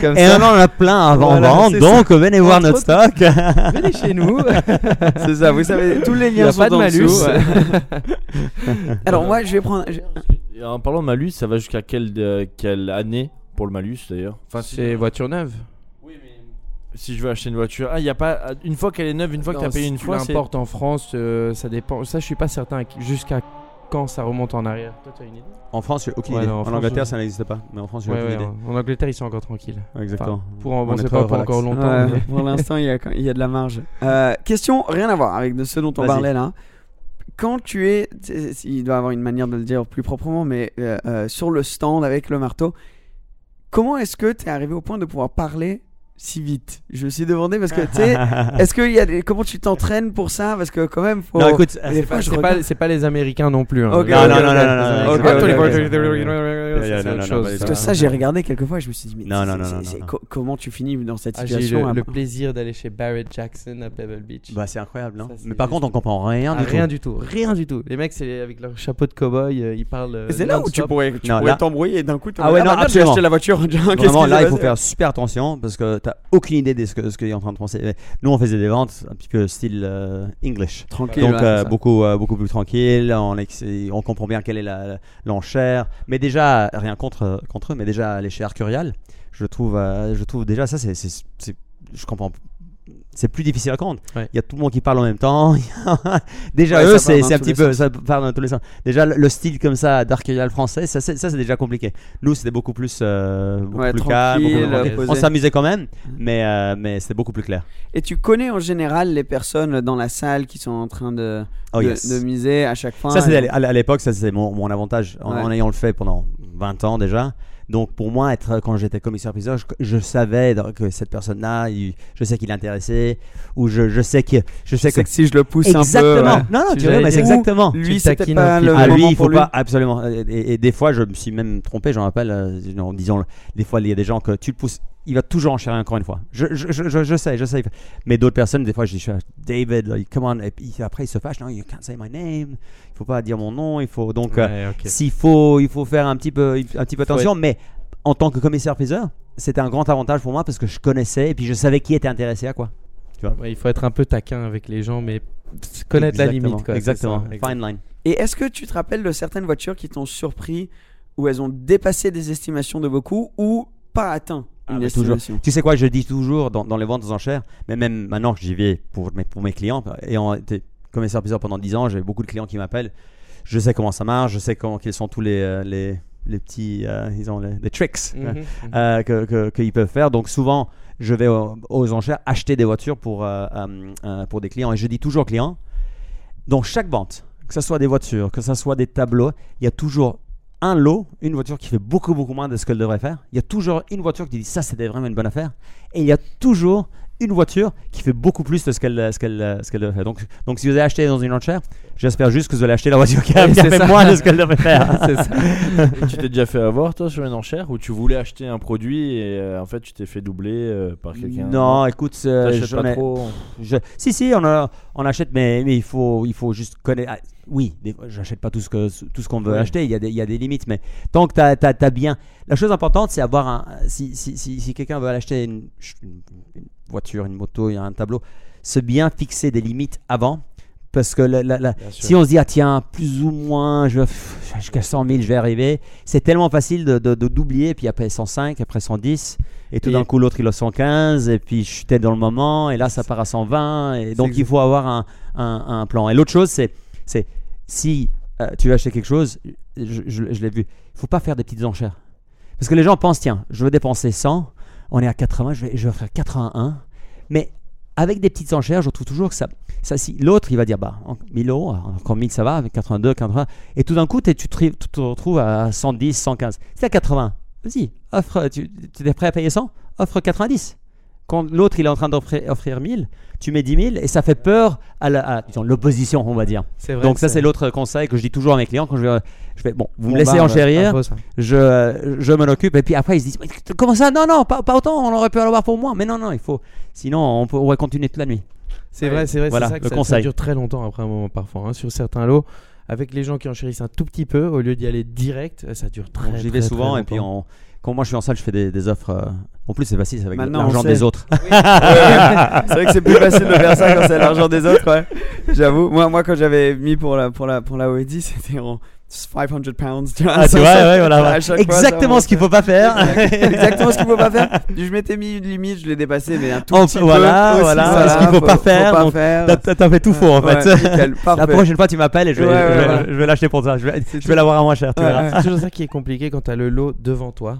Comme Et ça. on en a plein à Voilà, vendre, donc venez voir Entre notre stock. [LAUGHS] Venez chez nous. c'est ça, vous savez, tous les liens sont pas de en malus. dessous. Alors, moi, je vais prendre. je- En parlant de malus, ça va jusqu'à quelle, euh, quelle année pour le malus d'ailleurs? Enfin, C'est voiture neuve. si je veux acheter une voiture, ah, il y a pas une fois qu'elle est neuve, une fois que tu as Non, payé si une tu fois, c'est l'importes en France, euh, ça dépend. Ça, je suis pas certain jusqu'à quand ça remonte en arrière. Toi, tu as une idée En France, j'ai aucune Ouais, idée. non, en en France, Angleterre, je- ça n'existe pas. Mais en France, j'ai Ouais, aucune ouais, idée. en en Angleterre, ils sont encore tranquilles. Exactement. Enfin, pour en, On pas pour encore longtemps. Ouais, mais- pour l'instant, il y, a, il y a de la marge. Euh, question, rien à voir avec de ce dont on parlait là. Quand tu es, il doit avoir une manière de le dire plus proprement, mais euh, euh, sur le stand avec le marteau, comment est-ce que tu es arrivé au point de pouvoir parler si vite Je me suis demandé parce que tu sais, [LAUGHS] est-ce qu'il y a des... comment tu t'entraînes pour ça? Parce que quand même, faut. Non, écoute, C'est pas, les Américains non plus. hein. Ok, Là, ok, là, ok, là, ok, là, là, là, ok, c'est pas ok, tous les ok, voitures- ok. c'est non, autre non, chose. non, Parce que ça, j'ai regardé quelques fois, je me suis dit, mais Non, non, non, non, non. comment tu finis dans cette Ah, j'ai eu situation le, le plaisir d'aller chez Barrett Jackson à Pebble Beach. Bah, c'est incroyable, non c'est Mais par contre, on comprend rien Ah, du rien tout. du tout, rien du tout. Les mecs, c'est avec leur chapeau de cow-boy, euh, ils parlent. euh, C'est là où tu pourrais, tu Non, pourrais là- t'embrouiller et d'un coup, tu Ah ouais, non, acheté la voiture. Vraiment, là, il faut faire super attention parce que t'as aucune idée de ce qu'il est en train de penser. Nous, on faisait des ventes un petit peu style euh, English. Tranquille. Donc ouais, euh, beaucoup euh, beaucoup plus tranquille, on, comprend bien quelle est l'enchère, mais déjà rien contre contre eux, mais déjà aller chez Arcurial, je trouve je trouve déjà ça c'est- je comprends c'est plus difficile à comprendre. Ouais. Il y a tout le monde qui parle en même temps. [LAUGHS] déjà Ouais, eux c'est un petit peu sens. ça part dans tous les sens. Déjà le, le style comme ça d'Arcurial français, ça c'est déjà compliqué. Nous c'était beaucoup plus euh, beaucoup Ouais, plus calme, beaucoup plus. On s'amusait quand même, mais euh, mais c'était beaucoup plus clair. Et tu connais en général les personnes dans la salle qui sont en train de, Oh, de, yes. de miser à chaque fois Ça, et- à l- à l'époque, ça c'était mon, mon avantage en ayant le fait pendant 20 ans déjà. Donc pour moi, être quand j'étais commissaire priseur, je, je savais que cette personne-là, je sais qu'il est intéressé, ou je, je sais que je sais que que si je le pousse exactement. un peu. Non, non, tu vois, mais c'est dire- exactement. Lui, Tu c'était pas le. Ah moment lui, il pour faut lui. pas absolument. Et, et des fois, je me suis même trompé. J'en rappelle, euh, en disant, des fois, il y a des gens que tu le pousses, il va toujours enchérir encore une fois. Je, je, je, sais, je sais. Mais d'autres personnes, des fois, je dis, David, like, come on. Et puis après, il se fâche. Non, you can't say my name. Il faut pas dire mon nom. Il faut donc. euh, s'il faut, il faut faire un petit peu, un petit peu attention. Mais en tant que commissaire-priseur, c'était un grand avantage pour moi parce que je connaissais et puis je savais qui était intéressé à quoi. Ouais, il faut être un peu taquin avec les gens, mais connaître la limite. Quoi, Exactement. ça. Fine line. Et est-ce que tu te rappelles de certaines voitures qui t'ont surpris où elles ont dépassé des estimations de beaucoup ou pas atteint? Ah, toujours. Tu sais quoi, je dis toujours dans, dans les ventes aux enchères, mais même maintenant que j'y vais pour mes, pour mes clients, ayant été commissaire priseur pendant 10 ans, j'ai beaucoup de clients qui m'appellent. Je sais comment ça marche, je sais comment, quels sont tous les, euh, les, les petits euh, ils ont les, les tricks euh, que- que- qu'ils peuvent faire. Donc souvent, je vais aux, aux enchères acheter des voitures pour, euh, pour des clients. Et je dis toujours aux clients, dans chaque vente, que ce soit des voitures, que ce soit des tableaux, il y a toujours un lot, une voiture qui fait beaucoup beaucoup moins de ce qu'elle devrait faire. Il y a toujours une voiture qui dit ça c'était vraiment une bonne affaire. Et il y a toujours une voiture qui fait beaucoup plus de ce qu'elle ce qu'elle ce qu'elle devrait faire. Donc, donc si vous avez acheté dans une enchère, j'espère juste que vous allez acheter la voiture qui a, fait ça. moins de ce qu'elle devrait faire. [LAUGHS] C'est ça. Et tu t'es déjà fait avoir toi sur une enchère où tu voulais acheter un produit et euh, en fait tu t'es fait doubler euh, par quelqu'un? Non, écoute, euh, pas trop Je- Si, si, on, a- on achète, mais, mais il, faut, il faut juste connaître. ah, oui, j'achète pas tout ce que tout ce qu'on veut Oui. acheter. Il y, a des, il y a des limites, mais tant que tu as, bien. La chose importante, c'est avoir un. Si, si, si, si quelqu'un veut acheter une, une- une voiture, une moto, il y a un tableau, se bien fixer des limites avant. Parce que la- la- la- Bien sûr. si on se dit, ah tiens, plus ou moins, je, jusqu'à 100 000, je vais arriver, c'est tellement facile de, de, de- d'oublier, puis après 105, après 110, et tout Et- d'un coup l'autre il a 115, et puis je suis dans le moment, et là ça part à 120, et donc il faut avoir un, un- un plan. Et l'autre chose, c'est, c'est si euh, tu veux acheter quelque chose, je, je- je l'ai vu, il faut pas faire des petites enchères. Parce que les gens pensent, tiens, je veux dépenser 100, on est à 80, je vais, je vais faire 81, mais avec des petites enchères, je trouve toujours que ça. ça si l'autre, il va dire, bah, en- 1000 euros, encore 1000, ça va, avec 82, 80. Et tout d'un coup, tu te, retrouves à 110, 115. Si t'es à 80, vas-y, offre, tu es prêt à payer 100 Offre 90. Quand l'autre, il est en train d'offrir offrir 1000, tu mets 10 000 et ça fait peur à l'opposition, on va dire. Vrai, Donc, ça, c'est l'autre conseil que je dis toujours à mes clients quand je vais. Je bon, vous me laissez bah, enchérir, faux, ça. je, je m'en occupe et puis après ils se disent Mais comment ça? Non non pas, pas autant on aurait pu en avoir pour moi mais non non il faut sinon on pourrait continuer toute la nuit C'est vrai, c'est vrai, Voilà, c'est ça que le ça, ça conseil. dure très longtemps après un moment parfois. hein. Sur certains lots, avec les gens qui enchérissent un tout petit peu, au lieu d'y aller direct, ça dure très, Donc, j'y très, vais souvent très et puis longtemps. on, quand moi je suis en salle je fais des, des offres euh, en plus c'est facile c'est avec l'argent des autres Ouais, ouais. c'est vrai que c'est plus facile de faire ça quand c'est l'argent des autres, ouais. J'avoue, moi, moi quand j'avais mis pour la, pour la, pour la OED, c'était en 500 pounds. Tu vois, ah [LAUGHS] tu vois ouais, voilà, voilà. fois, [LAUGHS] exactement ce qu'il faut pas faire Exact- Exactement ce qu'il faut pas faire. Je m'étais mis une limite, je l'ai dépassé, mais un tout petit voilà, peu. aussi, voilà, ce qu'il faut pas faire. T'as- t'as t'as fait tout faux en Ouais, fait nickel, [LAUGHS] la prochaine fois tu m'appelles et je vais, Ouais, ouais, je vais- ouais. je vais l'acheter pour ça je vais, je vais l'avoir à moins cher. C'est toujours ça qui est compliqué quand tu as le lot devant toi.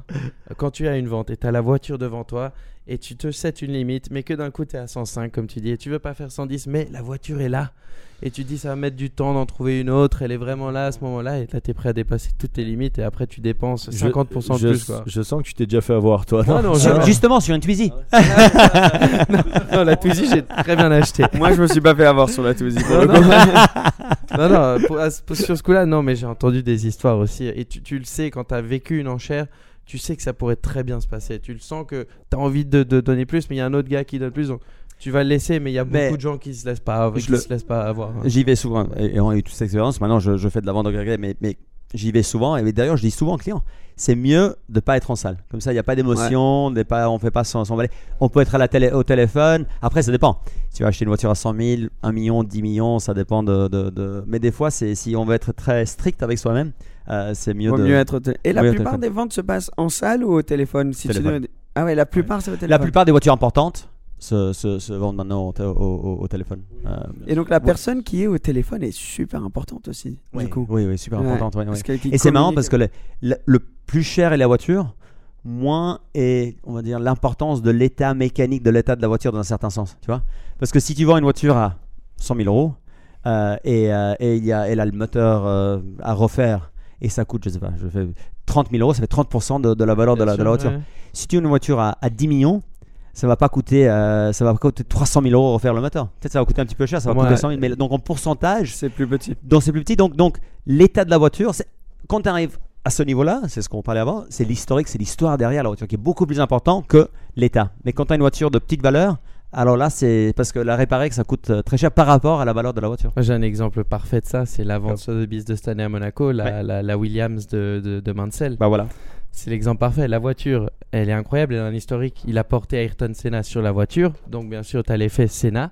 Quand tu as une vente et tu as la voiture devant toi et tu te sets une limite, mais que d'un coup tu es à 105, comme tu dis, et tu veux pas faire 110, mais la voiture est là. et tu te dis ça va mettre du temps d'en trouver une autre, elle est vraiment là à ce moment-là, et là tu es prêt à dépasser toutes tes limites, et après tu dépenses 50% de je, plus. Quoi. je sens que tu t'es déjà fait avoir, toi. Ah non, Ju- jamais. Justement, sur une Twizy. [LAUGHS] non, la Twizy, j'ai très bien acheté. Moi, je me suis pas fait avoir sur la Twizy. pour Non, non. non, non, pour- sur ce coup-là, non, mais j'ai entendu des histoires aussi. Et tu, tu le sais, quand tu as vécu une enchère, tu sais que ça pourrait très bien se passer. Tu le sens que tu as envie de, de donner plus, mais il y a un autre gars qui donne plus. Donc tu vas le laisser, mais il y a Mais beaucoup de gens qui se laissent pas, qui le- se laissent pas avoir. J'y vais souvent, et, et on a eu toute cette expérience. Maintenant, je, je fais de la vente agréée, mais, mais j'y vais souvent. Et d'ailleurs, je dis souvent aux clients, c'est mieux de pas être en salle. Comme ça, il n'y a pas d'émotion, des pas, on fait pas s'emballer. On peut être à la télé, au téléphone. Après, ça dépend. Si tu vas acheter une voiture à 100 000, 1 million, 10 millions, ça dépend de. de- de- Mais des fois, si on veut être très strict avec soi-même, euh, c'est mieux Vaut de. mieux être Et la plupart des ventes se passent en salle ou au téléphone, si tu Téléphone. donnes- Ah ouais, la plupart c'est au téléphone. La plupart des voitures importantes se, se- se vendent maintenant au, té- au- au- au téléphone. Euh, Et donc la ouais. personne qui est au téléphone est super importante aussi. Oui, du coup. oui, oui, super Ouais, importante. Et c'est marrant parce que le, le- le plus cher est la voiture, moins est, on va dire, l'importance de l'état mécanique de l'état de la voiture dans un certain sens. Tu vois Parce que si tu vends une voiture à 100 000 euros euh, et, euh, et il y a, elle a le moteur euh, à refaire et ça coûte, je sais pas, je fais 30 000 euros, ça fait 30% de, de la valeur de la, de sûr, la voiture. ouais. Si tu as une voiture à, à 10 millions, ça va pas coûter, euh, ça va pas coûter 300 000 euros refaire le moteur. Peut-être ça va coûter un petit peu cher, ça va Ouais. coûter 100 000, mais donc en pourcentage, C'est plus petit. donc c'est plus petit. Donc, donc l'état de la voiture, quand tu arrives à ce niveau-là, c'est ce qu'on parlait avant, c'est l'historique, c'est l'histoire derrière la voiture qui est beaucoup plus important que l'état. Mais quand tu as une voiture de petite valeur, alors là, c'est parce que la réparer, que ça coûte euh, très cher par rapport à la valeur de la voiture. J'ai un exemple parfait de ça, c'est la vente Sotheby's de cette année à Monaco, la, Ouais. la, la Williams de, de, de Mansell. Bah voilà. C'est l'exemple parfait. La voiture, elle est incroyable, elle a un historique. Il a porté Ayrton Senna sur la voiture, donc bien sûr, tu as l'effet Senna.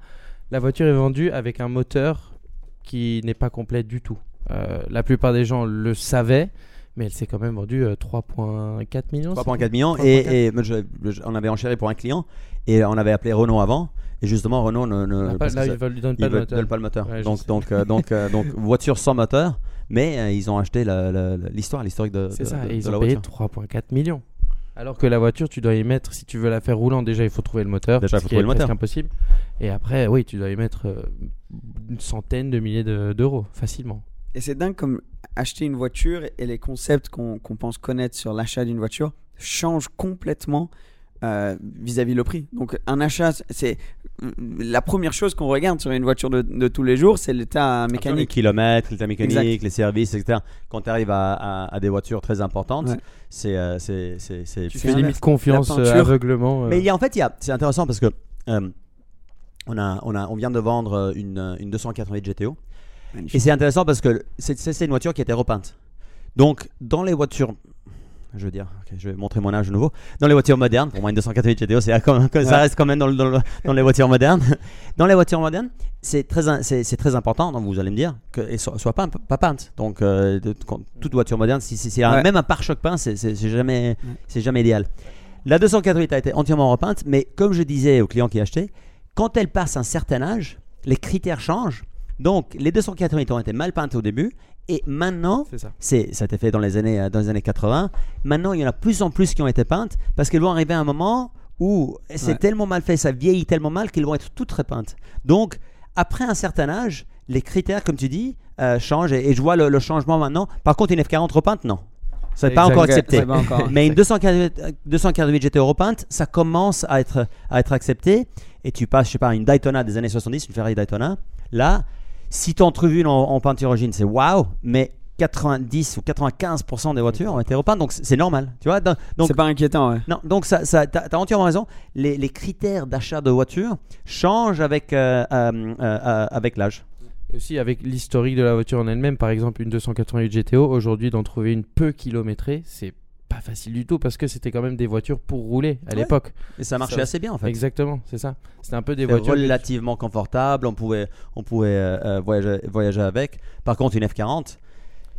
La voiture est vendue avec un moteur qui n'est pas complet du tout. Euh, la plupart des gens le savaient, mais elle s'est quand même vendue euh, 3,4 millions. 3,4 millions. 3,4. Et, je- je- on avait enchéri pour un client et on avait appelé Renault avant. Et justement, Renault ne, ne- Ah, pas- là, ils veulent lui donnent pas pas le moteur. Ouais, donc, donc, euh, [LAUGHS] donc, euh, donc, voiture sans moteur, mais euh, ils ont acheté la- la- la- l'histoire, l'historique de, C'est de- ça, de- et ils de la ont payé voiture. 3,4 millions. Alors que la voiture, tu dois y mettre, si tu veux la faire roulant, déjà il faut trouver le moteur. Déjà, il ce faut qui trouver est le moteur. presque impossible. Et après, oui, tu dois y mettre euh, une centaine de milliers de- d'euros, facilement. Et c'est dingue comme acheter une voiture et les concepts qu'on qu'on pense connaître sur l'achat d'une voiture changent complètement euh, vis-à-vis le prix. Donc un achat, c'est la première chose qu'on regarde sur une voiture de, de tous les jours, c'est l'état Les mécanique. kilomètres, l'état mécanique, Exact. les services, etc. Quand tu arrives à, à- à des voitures très importantes, Ouais. c'est euh, c'est c'est- c'est- Tu fais limite confiance, euh, aveuglement. euh. Mais il y a en fait, il y a, c'est intéressant parce que euh, on a, on a, on vient de vendre une, une 288 GTO Magnifique. et c'est intéressant parce que c'est une voiture qui a été repeinte. Donc dans les voitures je veux dire, je vais montrer mon âge de nouveau. Dans les voitures modernes, pour moi une 288 GTO, c'est même- ça Ouais. reste quand même dans, le- dans le- dans les voitures modernes. [LAUGHS] Dans les voitures modernes, c'est très, c'est, important, donc vous allez me dire, qu'elle soit, soit pas, pas peinte. Donc euh, de- quand- toute voiture moderne, si, si Ouais. même un pare-choc peint, c'est, jamais, c'est jamais idéal. La 288 a été entièrement repeinte, mais comme je disais aux clients qui achetaient, quand elle passe un certain âge, les critères changent. Donc les 288 ont été mal peintes au début, et maintenant, C'est ça. été fait dans les, années, euh, dans les années 80. Maintenant, il y en a plus en plus qui ont été peintes parce qu'elles vont arriver à un moment où c'est Ouais. tellement mal fait, ça vieillit tellement mal qu'elles vont être toutes repeintes. Donc, après un certain âge, les critères, comme tu dis, euh, changent et, et je vois le, le changement maintenant. Par contre, une F40 repeinte, non. Ça n'est pas encore accepté. c'est pas encore. Mais une 248, euh, 248 GTO repeinte, ça commence à être, à être accepté. Et tu passes, je sais pas, une Daytona des années 70, une Ferrari Daytona. Là, si tu entrevues une en, en peinture origine, c'est waouh. Mais 90 ou 95% des voitures ont été repeintes, donc c'est normal. Tu vois donc, c'est pas inquiétant, ouais. non, donc ça, ça, t'as, t'as entièrement raison. Les, les critères d'achat de voitures changent avec, euh, euh, euh, euh, avec l'âge. Et aussi avec l'historique de la voiture en elle-même, par exemple une 288 GTO, aujourd'hui d'en trouver une peu kilométrée, c'est pas facile du tout parce que c'était quand même des voitures pour rouler à Ouais. l'époque. Et ça marchait Ça- assez bien en fait. Exactement, c'est ça. C'était un peu des voitures. relativement confortable, on pouvait, on pouvait euh, euh, voyager, voyager avec. Par contre, une F40,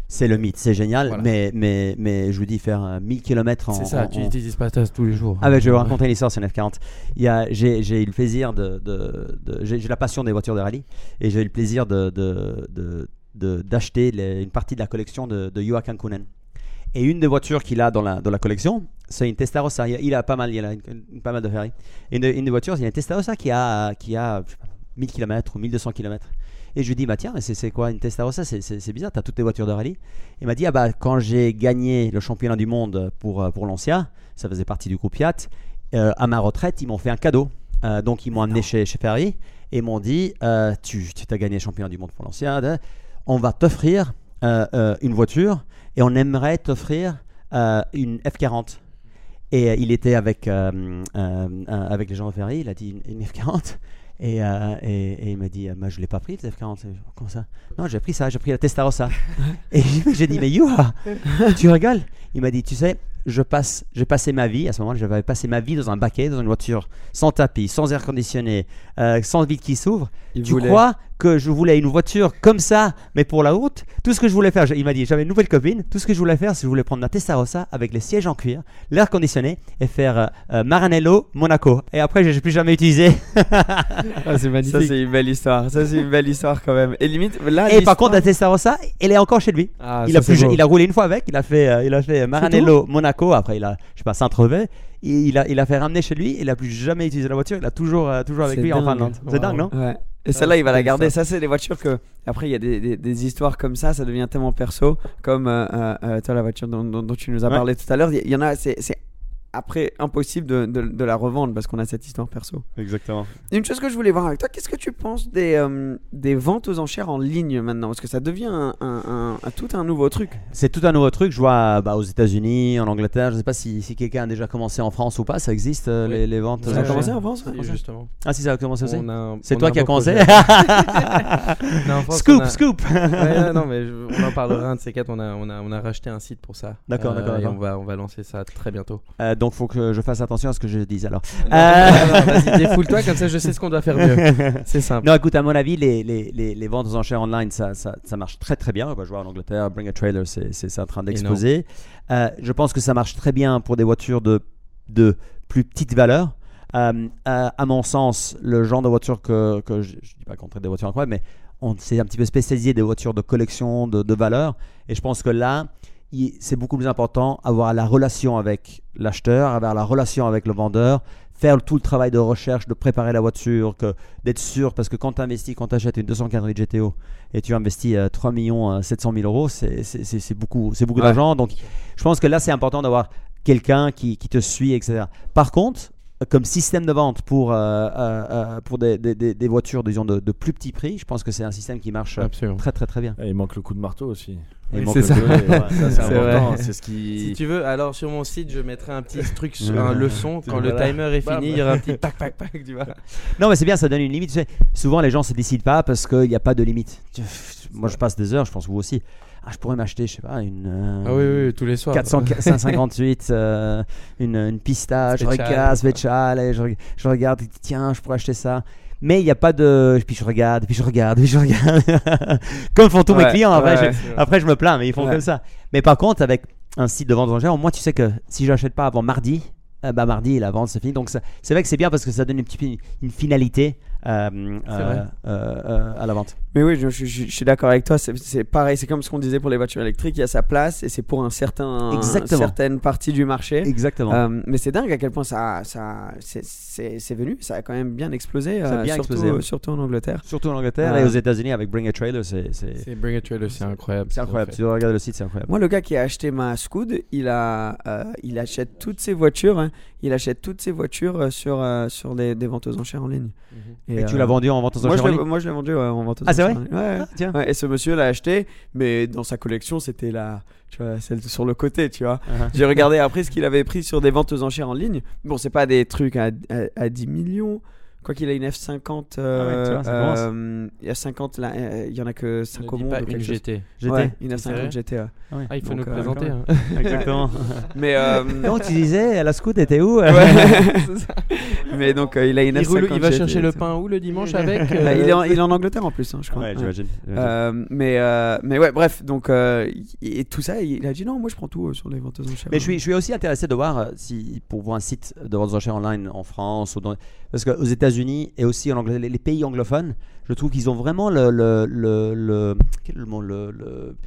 c'est le mythe, c'est génial, Voilà. mais, mais, mais je vous dis, faire euh, 1000 km en. C'est ça, en- tu n'utilises pas ça tous les jours. Ah, ben, je vais vous raconter une histoire sur une F40. Il y a, j'ai, eu le plaisir de. de, de- j'ai, la passion des voitures de rallye et j'ai eu le plaisir de, de, d'acheter une partie de la collection de, de Joachim Kunen. Et une des voitures qu'il a dans la, dans la collection, c'est une Testarossa. Il a, il a pas mal, il a une- une- pas mal de Ferrari. Et une, une des voitures, il y a une Testarossa qui a, qui a je sais pas, 1000 km ou 1200 km. Et je lui dis, bah tiens, c'est c'est quoi une Testarossa? C'est- C'est c'est bizarre, tu as toutes les voitures de rallye. Il m'a dit, ah bah quand j'ai gagné le championnat du monde pour, euh, pour Lancia, ça faisait partie du groupe Fiat, euh, à ma retraite, ils m'ont fait un cadeau. Euh, donc ils m'ont amené chez, chez Ferrari et m'ont dit, euh, tu tu t'as gagné le championnat du monde pour Lancia, on va t'offrir une voiture et on aimerait t'offrir euh, une F40. Et euh, il était avec, euh, euh, euh, avec les gens de Ferrari, il a dit une, une F40. Et, euh, et, et il m'a dit, euh, Bah, je ne l'ai pas pris, cette F40. Comment ça? Non, j'ai pris ça, j'ai pris la Testarossa. [LAUGHS] et [LAUGHS] j'ai dit, mais Youha, [LAUGHS] tu rigoles? Il m'a dit, tu sais, je passe, j'ai passé ma vie, à ce moment-là, j'avais passé ma vie dans un baquet, dans une voiture sans tapis, sans air conditionné, euh, sans vide qui s'ouvre. Tu voulait- crois que je voulais une voiture comme ça, mais pour la route Tout ce que je voulais faire, il m'a dit, j'avais une nouvelle copine, tout ce que je voulais faire, c'est que je voulais prendre ma Testarossa avec les sièges en cuir, l'air conditionné et faire euh, euh, Maranello, Monaco. Et après, j'ai plus jamais utilisé. Ah, c'est [LAUGHS] magnifique. Ça, c'est une belle histoire. Ça, c'est une belle histoire quand même. Et limite, là. Et par contre, la Testarossa, elle est encore chez lui. Ah, il, ça, a plus- il a roulé une fois avec, il a fait, euh, il a fait Maranello, Monaco, après il a, je sais pas, Saint-Trevet. Il a, il a fait ramener chez lui, il a plus jamais utilisé la voiture, il a toujours, euh, toujours avec lui en. Finlande. C'est dingue, non? Ouais. Et Ça, celle-là, il va la garder. Ça, c'est des voitures que. Après, il y a des, des- des histoires comme ça, ça devient tellement perso. Comme euh, euh, euh, toi, la voiture dont, dont- dont tu nous as Ouais. parlé tout à l'heure. Il y, en a, c'est après impossible de, de- de la revendre parce qu'on a cette histoire perso. Exactement. Une chose que je voulais voir avec toi, qu'est-ce que tu penses des, euh, des ventes aux enchères en ligne maintenant? Parce que ça devient un, un- un- un- tout un nouveau truc. C'est tout un nouveau truc. Je vois bah, aux États-Unis, en Angleterre. Je sais pas si, si quelqu'un a déjà commencé en France ou pas. Ça existe euh, Oui. les, les ventes. Ça aux a enchères commencé en France Si, justement. Ah si ça a commencé aussi. A C'est toi a qui beau commencé. [LAUGHS] Non, France, scoop, a- scoop. Ouais, non, [LAUGHS] mais je- on en parlera un de ces quatre. On a, on a, on a racheté un site pour ça. D'accord, Euh, d'accord, on va, on va lancer ça très bientôt. Euh, donc faut que je fasse attention à ce que je dise alors. Euh, Vas-y, [LAUGHS] défoule-toi, comme ça je sais ce qu'on doit faire mieux. [LAUGHS] C'est simple. Non, écoute, à mon avis, les, les, les, les ventes aux enchères online, ça, ça, ça marche très très bien. Bah, je vois en Angleterre, Bring a Trailer, c'est en train d'exploser. Euh, je pense que ça marche très bien pour des voitures de, de plus petite valeur. Euh, à, à mon sens, le genre de voiture que, que je ne dis pas qu'on traite des voitures incroyables, mais on s'est un petit peu spécialisé des voitures de collection, de, de valeur. Et je pense que là, c'est beaucoup plus important avoir la relation avec l'acheteur, avoir la relation avec le vendeur, faire tout le travail de recherche, de préparer la voiture, que d'être sûr, parce que quand tu investis, quand tu achètes une 248 GTO et tu investis euh, 3 millions euh, 700 000 euros, c'est beaucoup, beaucoup Ouais. d'argent. Donc je pense que là, c'est important d'avoir quelqu'un qui, qui te suit, etc. Par contre, comme système de vente pour, euh, euh, euh, pour des, des- des- des voitures, disons, de, de plus petit prix, je pense que c'est un système qui marche Absolument. très très très bien. Il manque le coup de marteau aussi. Oui, manque c'est le ça. ouais. ça, [LAUGHS] c'est ce qui. Si tu veux, alors sur mon site, je mettrai un petit truc, sur- [LAUGHS] un leçon. Quand le Voilà. timer est Bam. fini, il y aura un petit pack, tu vois. Non, mais c'est bien, ça donne une limite. Tu sais, souvent, les gens se décident pas parce qu'il n'y a pas de limite. Moi, je passe des heures, je pense vous aussi. Ah, je pourrais m'acheter, je sais pas, une. euh, Ah oui, oui, tous les soirs. 400 558, [LAUGHS] euh, une, une pista, je regarde, et je, je regarde, tiens, je pourrais acheter ça. Mais il n'y a pas de. Puis je regarde, puis je regarde, puis je regarde. [LAUGHS] comme font tous mes clients. Après, ouais, je, après, je me plains, mais ils font Ouais. comme ça. Mais par contre, avec un site de vente enchères, au moins, tu sais que si j'achète pas avant mardi, euh, bah mardi, la vente, c'est fini. Donc, ça- c'est vrai que c'est bien parce que ça donne une petite une finalité euh, euh, à la vente. Mais oui, je, je- je- je suis d'accord avec toi. C'est- C'est pareil, c'est comme ce qu'on disait pour les voitures électriques. Il y a sa place et c'est pour un certain, Exactement. certaine partie du marché. Exactement. Euh, mais c'est dingue à quel point ça, ça, c'est- c'est c'est venu. Ça a quand même bien explosé, Ça a euh, bien surtout, explosé, ouais. surtout en Angleterre. Surtout en Angleterre Euh, et aux États-Unis avec Bring a Trailer, c'est c'est- C'est Bring a Trailer, c'est incroyable. c'est incroyable. Si tu regardes le site, c'est incroyable. Moi, le gars qui a acheté ma Scoot, il, a, euh, il achète toutes ses voitures. hein. il achète toutes ses voitures sur, euh, sur des, des ventes aux enchères en ligne. Et, tu euh, l'as vendu en vente aux enchères en ligne moi, je l'ai vendu ouais, en vente aux Ah, enchères vrai. Ouais. Ah, tiens. Ouais, et ce monsieur l'a acheté, mais dans sa collection, c'était la, tu vois, celle sur le côté, tu vois. Uh-huh. J'ai regardé après ce qu'il avait pris sur des ventes aux enchères en ligne. Bon, c'est pas des trucs à, à, à 10 millions. Quoi qu'il a une F50, euh, Ah ouais, euh, il y a 50 là, euh, il y en a que 5 Ne au monde. pas une. GT. GT Ouais, une C'est F50 sérieux GT. ouais. Ah. Ah, il faut Donc, nous euh, présenter. hein. Exactement. [LAUGHS] Mais, euh, Donc tu disais, la scout était où ouais. [LAUGHS] mais donc euh, il a une Il, F50 roule- il va GT, chercher le pain où le dimanche avec [LAUGHS] Bah, euh, il, est en, il est en Angleterre en plus, hein, je crois. Euh, mais, euh, mais ouais, bref, donc, euh, et tout ça, il a dit non, moi je prends tout euh, sur les ventes aux enchères. Mais je suis, je suis aussi intéressé de voir euh, si, pour voir un site de vente aux enchères online en France ou dans, parce qu'aux États-Unis et aussi en Angleterre, les, pays anglophones, je trouve qu'ils ont vraiment le, le, le, le- quel est le mot, le, le-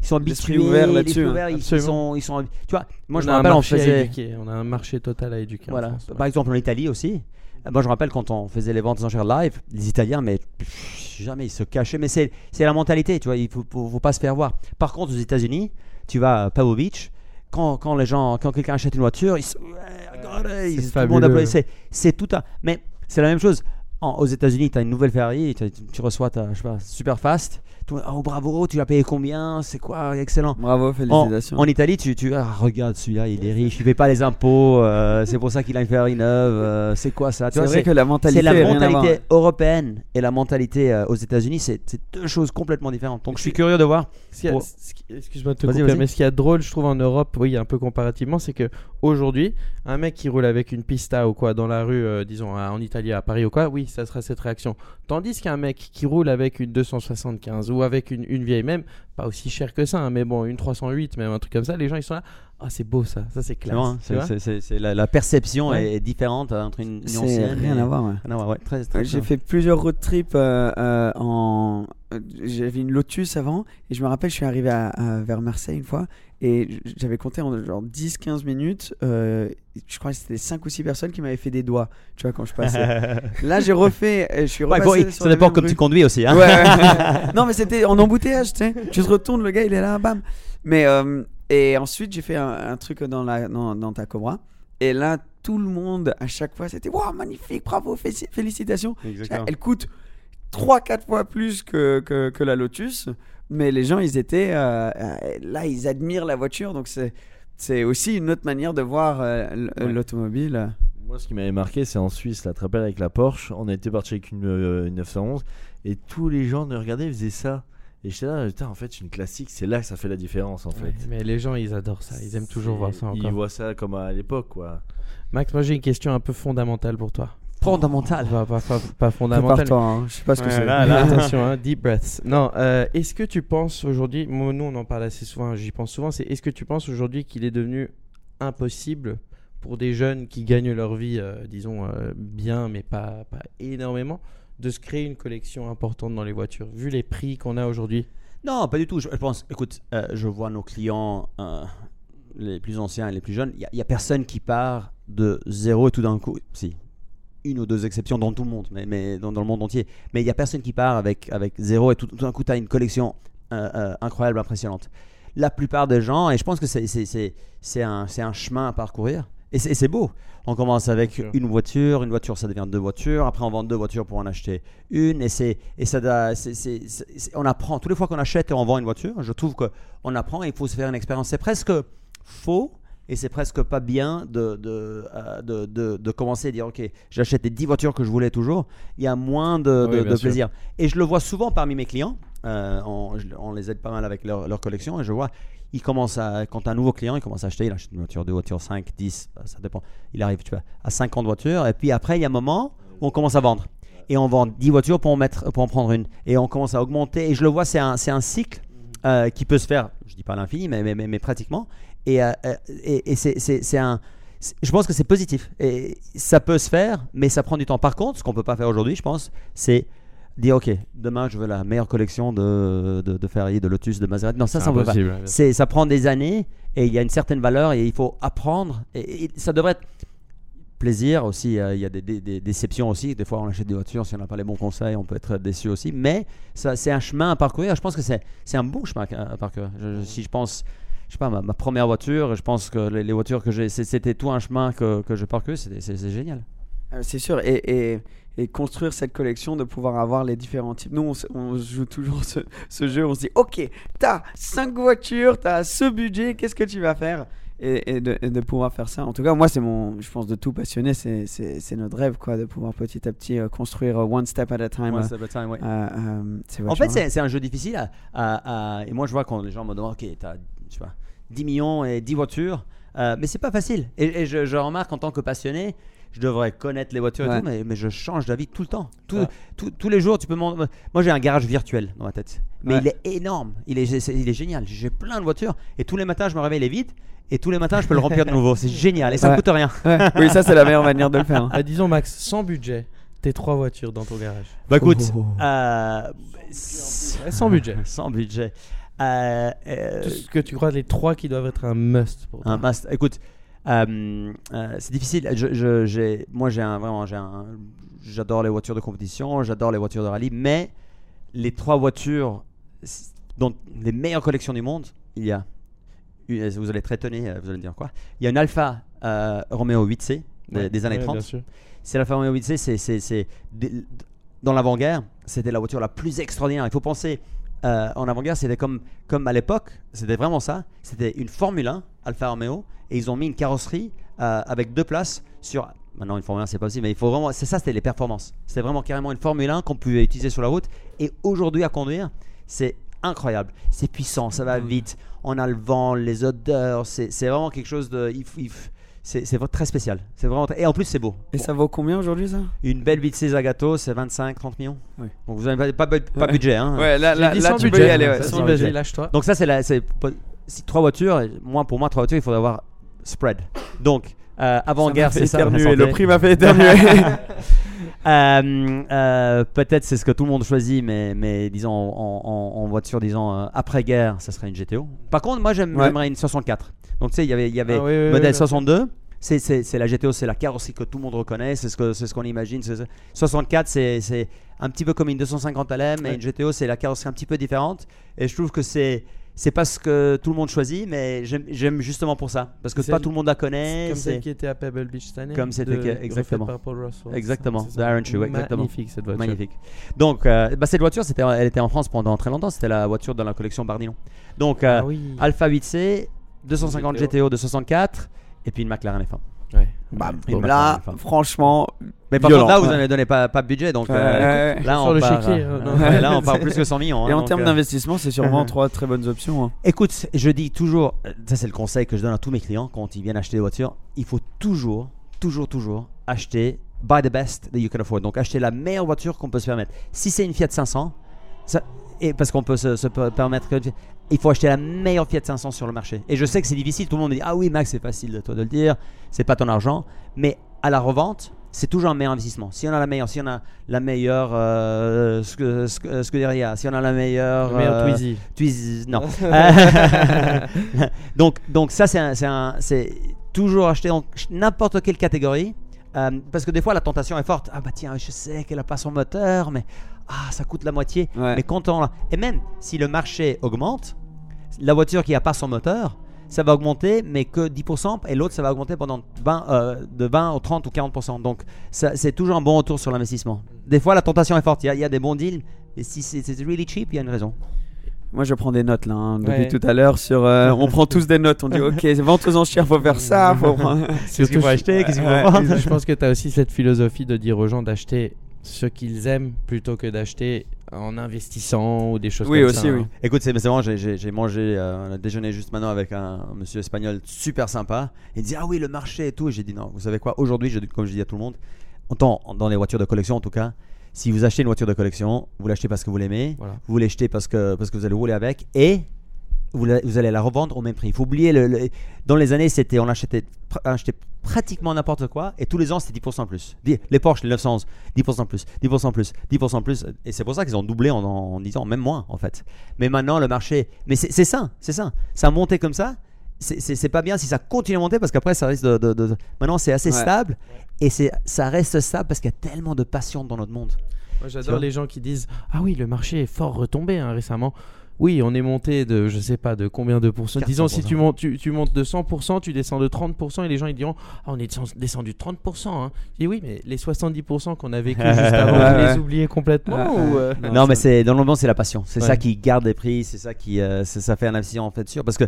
ils sont L'esprit habitués, ouvert là-dessus, hein. ils, ils sont, ils sont, tu vois, moi je on me a un rappelle on faisait, éduquer. On a un marché total à éduquer. en voilà, France. par exemple en Italie aussi. Moi je me rappelle quand on faisait les ventes aux enchères live, les Italiens, mais pff, jamais ils se cachaient. Mais c'est c'est la mentalité, tu vois. Il faut, faut, faut pas se faire voir. Par contre, aux États-Unis, tu vas à Pebble Beach. Quand, quand les gens, quand quelqu'un achète une voiture, ils, tout le monde. C'est- tout un. Mais c'est la même chose. En- aux États-Unis, tu as une nouvelle Ferrari, tu, tu reçois ta, je sais pas, super fast. Oh bravo, tu l'as payé combien C'est quoi Excellent. Bravo, En, félicitations. en Italie, tu, tu ah, regarde celui-là, il est riche, il paye pas les impôts, euh, c'est pour ça qu'il a une Ferrari neuve. euh, c'est quoi ça C'est vrai que la mentalité la européenne et la mentalité euh, aux États-Unis, c'est deux choses complètement différentes. Donc je suis curieux de voir. Pour- Excuse-moi de te Vas-y, couper, mais ce qu'il y a de drôle, je trouve, en Europe, oui, un peu comparativement, c'est que aujourd'hui, un mec qui roule avec une pista ou quoi dans la rue, euh, disons à- en Italie, à Paris ou quoi, oui, ça sera cette réaction. Tandis qu'un mec qui roule avec une 275 ou avec une, une vieille même, pas aussi cher que ça, hein, mais bon, une 308, même un truc comme ça, les gens ils sont là, ah c'est beau ça, ça c'est classe. bon, hein, c'est- la, la perception Ouais. est, est différente entre une, une C'est rien et- à voir, ouais. Rien à voir, ouais, très- très Ouais, J'ai fait plusieurs road trips euh, euh, en. euh, J'avais une Lotus avant et je me rappelle, je suis arrivé à, à- vers Marseille une fois et j'avais compté en genre 10-15 minutes. euh, je crois que c'était 5 ou 6 personnes qui m'avaient fait des doigts, tu vois, quand je passais. [LAUGHS] Là, j'ai refait, euh, je suis Ouais, bon, sur ça dépend comme rue. tu conduis aussi. Hein. Ouais, [LAUGHS] non, mais c'était en embouteillage, tu sais. Tu te retournes, le gars, il est là, bam. Mais, euh, et ensuite, j'ai fait un, un truc dans, la, dans, dans ta Cobra. Et là, tout le monde, à chaque fois, c'était Waouh, magnifique, bravo, félici- félicitations. Exactement. Elle coûte 3-4 fois plus que, que, que la Lotus. Mais les gens, ils étaient. euh, euh, là, ils admirent la voiture. Donc, c'est. C'est aussi une autre manière de voir euh, l'automobile. Moi, ce qui m'avait marqué, c'est en Suisse, là, tu te rappelles, avec la Porsche, on était parti avec une, euh, une 911 et tous les gens nous regardaient, ils faisaient ça. Et j'étais là, putain, en fait, une classique, c'est là que ça fait la différence, en fait. Ouais, mais les gens ils adorent ça, ils aiment toujours voir ça Ils encore. voient ça comme à l'époque, quoi. Max, moi j'ai une question un peu fondamentale pour toi. Fondamental. Pas, pas, pas. Prépare-toi, hein, je sais pas ce que Ouais, c'est. là, là. Attention, hein, deep breaths. Non, euh, est-ce que tu penses aujourd'hui, nous on en parle assez souvent, j'y pense souvent, c'est est-ce que tu penses aujourd'hui qu'il est devenu impossible pour des jeunes qui gagnent leur vie, euh, disons, euh, bien, mais pas, pas énormément, de se créer une collection importante dans les voitures, vu les prix qu'on a aujourd'hui? Non, pas du tout. Je, je pense, écoute, euh, je vois nos clients, euh, les plus anciens et les plus jeunes, il n'y a, personne qui part de zéro et tout d'un coup, si, une ou deux exceptions dans tout le monde, mais, mais dans, dans le monde entier, mais il n'y a personne qui part avec, avec zéro et tout, tout d'un coup, tu as une collection euh, euh, incroyable, impressionnante. La plupart des gens, et je pense que c'est, c'est, c'est, c'est un, c'est un chemin à parcourir, et c'est, c'est beau. On commence avec une voiture, une voiture ça devient deux voitures, après on vend deux voitures pour en acheter une, et, c'est, et ça, on apprend. Toutes les fois qu'on achète et on vend une voiture, je trouve qu'on apprend et il faut se faire une expérience. C'est presque faux et c'est presque pas bien de, de, euh, de, de- de commencer à dire ok j'achète les 10 voitures que je voulais toujours il y a moins de, Oui, plaisir. Et je le vois souvent parmi mes clients euh, on, les aide pas mal avec leur, leur collection et je vois ils commencent à quand un nouveau client il commence à acheter il achète une voiture deux voitures 5 10 bah, ça dépend. Il arrive tu vois à 50 voitures et puis après il y a un moment où on commence à vendre. Et on vend 10 voitures pour en, mettre, pour en prendre une. Et on commence à augmenter et je le vois c'est un, un cycle euh, qui peut se faire, je dis pas à l'infini, mais, mais, mais, mais pratiquement. Et, euh, euh, et, et c'est, un. Je pense que c'est positif. Et ça peut se faire, mais ça prend du temps. Par contre, ce qu'on peut pas faire aujourd'hui, je pense, c'est dire ok, demain je veux la meilleure collection de, de, de Ferrari, de Lotus, de Maserati. Non, ça, ça on peut pas. C'est, ça prend des années et il y a une certaine valeur et il faut apprendre. Et, et ça devrait être plaisir aussi. euh, Il y a des, des- des déceptions aussi. Des fois, on achète des voitures, si on n'a pas les bons conseils, on peut être déçu aussi. Mais ça, c'est un chemin à parcourir. Je pense que c'est, c'est un bon chemin à, à parcourir. Je- je- si je pense, je sais pas, ma, ma première voiture, je pense que les, les voitures que j'ai, c'était tout un chemin que, que je parcours. C'est, génial. Euh, C'est sûr, et, et, et construire cette collection, de pouvoir avoir les différents types. Nous, on, joue toujours ce, ce jeu, on se dit, ok, t'as 5 voitures, t'as ce budget, qu'est-ce que tu vas faire? Et, de, et de pouvoir faire ça. En tout cas, moi, c'est mon, je pense, de tout passionné, c'est- notre rêve, quoi, de pouvoir petit à petit euh, construire euh, one step at a time. One euh, step at a time, ouais. En fait, c'est, c'est un jeu difficile. À, à- à- et moi, je vois quand les gens me demandent, ok, t'as tu vois, 10 millions et 10 voitures, euh, mais c'est pas facile. Et, et je, je remarque en tant que passionné, je devrais connaître les voitures Ouais. et tout, mais, mais je change d'avis tout le temps. Tout- tout- tous les jours, tu peux m'en- Moi, j'ai un garage virtuel dans ma tête, mais Ouais. il est énorme. Il est, c'est- il est génial. J'ai plein de voitures et tous les matins, je me réveille, il est vide. Et tous les matins, je peux le remplir de nouveau. C'est génial et ça Ouais. me coûte rien. Ouais. [LAUGHS] Oui, ça, c'est la meilleure manière de le faire. hein. Ah, disons Max, sans budget, tes trois voitures dans ton garage. Bah écoute, Oh. euh, sans budget. sans budget. Euh, euh, Tout ce que tu crois les trois qui doivent être un must pour toi. Un must. Écoute, euh, euh, c'est difficile. Je, je- j'ai, moi, j'ai un vraiment, j'adore les voitures de compétition, j'adore les voitures de rallye, mais les trois voitures s- dont les meilleures collections du monde, il y a, une- vous allez être étonné, euh, vous allez me dire quoi Il y a une Alfa euh, Romeo 8C des, Ouais, des années ouais, 30. bien sûr. C'est l'Alfa Romeo 8C, c'est, dans l'avant-guerre, c'était la voiture la plus extraordinaire. Il faut penser, euh, en avant-guerre, c'était comme, comme à l'époque, c'était vraiment ça. C'était une Formule 1 Alfa Romeo, et ils ont mis une carrosserie euh, avec deux places sur. Maintenant, une Formule 1, c'est pas possible, mais il faut vraiment. C'est ça, c'était les performances. C'était vraiment carrément une Formule 1 qu'on pouvait utiliser sur la route. Et aujourd'hui, à conduire, c'est incroyable. C'est puissant, ça va vite. On a le vent, les odeurs. C'est, vraiment quelque chose de. il il c'est, très spécial. C'est vraiment Et en plus, c'est beau. Et ça vaut combien aujourd'hui ça? Une belle vitesse Zagato, c'est 25-30 millions. Oui. Donc vous n'avez pas, pas, pas Ouais. budget. Hein. Ouais, là, là, là, sans tu peux budget. y aller. ouais, sans budget. lâche-toi. Donc ça, c'est la, c'est pas- si trois voitures, moi pour moi trois voitures, il faudrait avoir spread. Donc euh, avant guerre, c'est ça. éternuer. Le prix m'a fait éternuer. [LAUGHS] [LAUGHS] Euh, euh, Peut-être c'est ce que tout le monde choisit, mais, mais disons en, en- en voiture, disons euh, après guerre, ça serait une GTO. Par contre, moi Ouais. j'aimerais une 64. Donc tu sais, il y avait, il y avait Ah oui, oui, oui, modèle bien sûr. 62. C'est, la GTO, c'est la carrosserie que tout le monde reconnaît, c'est ce, c'est ce qu'on imagine. c'est- c'est- 64, c'est, un petit peu comme une 250 LM, mais Ouais. une GTO, c'est la carrosserie un petit peu différente. Et je trouve que c'est, c'est pas ce que tout le monde choisit, mais j'aime, justement pour ça. Parce que pas tout le monde la connaît. Comme celle qui était à Pebble Beach cette année. Comme c'était exactement. refaite par Paul Russell. Exactement, C'est de. Iron Shoe, exactement. Magnifique cette voiture. Magnifique. Donc, euh, bah, cette voiture, c'était, elle était en France pendant très longtemps. C'était la voiture de la collection Bardillon. Donc, euh, Ah oui. Alpha 8C, 250 GTO. GTO de 64, et puis une McLaren F1. Ouais. Une Là, McLaren F1. franchement. Mais par violent. contre, là, vous Ouais. n'avez donné pas, pas de budget. Donc, Ouais, euh, ouais, là, Sur on le part, chéquier, euh, non. ouais, [LAUGHS] là, on part plus que 100 millions. hein, Et en donc, termes euh, d'investissement, c'est sûrement [LAUGHS] trois très bonnes options. hein. Écoute, je dis toujours, ça c'est le conseil que je donne à tous mes clients quand ils viennent acheter des voitures, il faut toujours, toujours, toujours acheter buy the best that you can afford. Donc acheter la meilleure voiture qu'on peut se permettre. Si c'est une Fiat 500, ça, et parce qu'on peut se, se per- permettre que il faut acheter la meilleure Fiat 500 sur le marché. Et je sais que c'est difficile, tout le monde me dit ah oui Max c'est facile de toi de le dire, c'est pas ton argent, mais à la revente c'est toujours un meilleur investissement. Si on a la meilleure, si on a la meilleure euh, Sc- Sc- Scuderia, si on a la meilleure, Le meilleur euh, Twizy. Twizy, non. [LAUGHS] [LAUGHS] donc, donc ça, c'est toujours acheter en n'importe quelle catégorie. euh, parce que des fois, la tentation est forte. Ah bah tiens, je sais qu'elle a pas son moteur, mais ah, ça coûte la moitié. Ouais. Mais quand on... Et même si le marché augmente, la voiture qui a pas son moteur, ça va augmenter, mais que 10%, et l'autre, ça va augmenter pendant 20, euh, de 20 au 30 ou 40%. Donc, ça- c'est toujours un bon retour sur l'investissement. Des fois, la tentation est forte. Il y a, il y a des bons deals, mais si c'est c'est really cheap, il y a une raison. Moi, je prends des notes là, hein, depuis Ouais. tout à l'heure. Sur, euh, on prend tous des notes. On dit, [LAUGHS] ok, vente aux enchères, faut faire ça. Faut prendre... [LAUGHS] Qu'est-ce qu'il faut acheter Qu'est-ce qu'il faut Ouais, vendre Je pense que tu as aussi cette philosophie de dire aux gens d'acheter ce qu'ils aiment plutôt que d'acheter en investissant ou des choses Oui, comme aussi, ça. oui. hein. Écoute, c'est c'est vraiment, j'ai- mangé euh, un déjeuner juste maintenant avec un, un monsieur espagnol super sympa. Il dit Ah oui, le marché et tout. Et J'ai dit Non, vous savez quoi? Aujourd'hui, comme je dis à tout le monde, autant dans les voitures de collection en tout cas, si vous achetez une voiture de collection, vous l'achetez parce que vous l'aimez, Voilà. vous l'achetez parce que, parce que vous allez rouler avec et vous, la- vous allez la revendre au même prix. Il faut oublier, le, le- dans les années, c'était on achetait, achetait pratiquement n'importe quoi et tous les ans, c'était 10% plus. Les Porsche, les 911, 10% plus, 10% plus, 10% plus. Et c'est pour ça qu'ils ont doublé en, en, 10 ans, même moins en fait. Mais maintenant, le marché. Mais c'est c'est ça, c'est ça. Ça a monté comme ça. C'est- C'est c'est pas bien si ça continue à monter parce qu'après, ça risque de. de- de- Maintenant, c'est assez Ouais. stable et c'est ça reste stable parce qu'il y a tellement de passion dans notre monde. Moi, j'adore les gens qui disent Ah oui, le marché est fort retombé hein, récemment. Oui, on est monté de je sais pas de combien de pourcents. Disons, si 400%. tu montes, tu, tu montes de 100%, tu descends de 30% et les gens ils diront Ah, on est descend- descendu de 30%. Hein. Je dis Oui, mais les 70% qu'on a vécu [LAUGHS] juste avant, Ouais, vous les oubliez complètement ou, euh, Non, mais c'est dans le moment, c'est la passion. C'est Ouais. ça qui garde les prix, c'est ça qui euh, c'est- ça fait un investissement en fait sûr. Parce que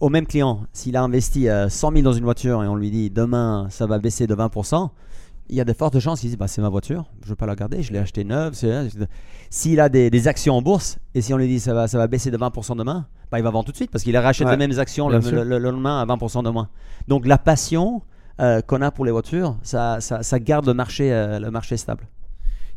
au même client, s'il a investi euh, 100 000 dans une voiture et on lui dit demain ça va baisser de 20%, il y a de fortes chances qu'il dise bah, c'est ma voiture, je veux pas la garder, je l'ai acheté neuve. c'est- S'il a des, des actions en bourse et si on lui dit ça va, ça va baisser de 20% demain, bah, il va vendre tout de suite parce qu'il rachète Ouais, les mêmes actions le, lendemain à 20% de moins. Donc la passion euh, qu'on a pour les voitures, ça, ça, ça garde le marché, euh, le marché stable.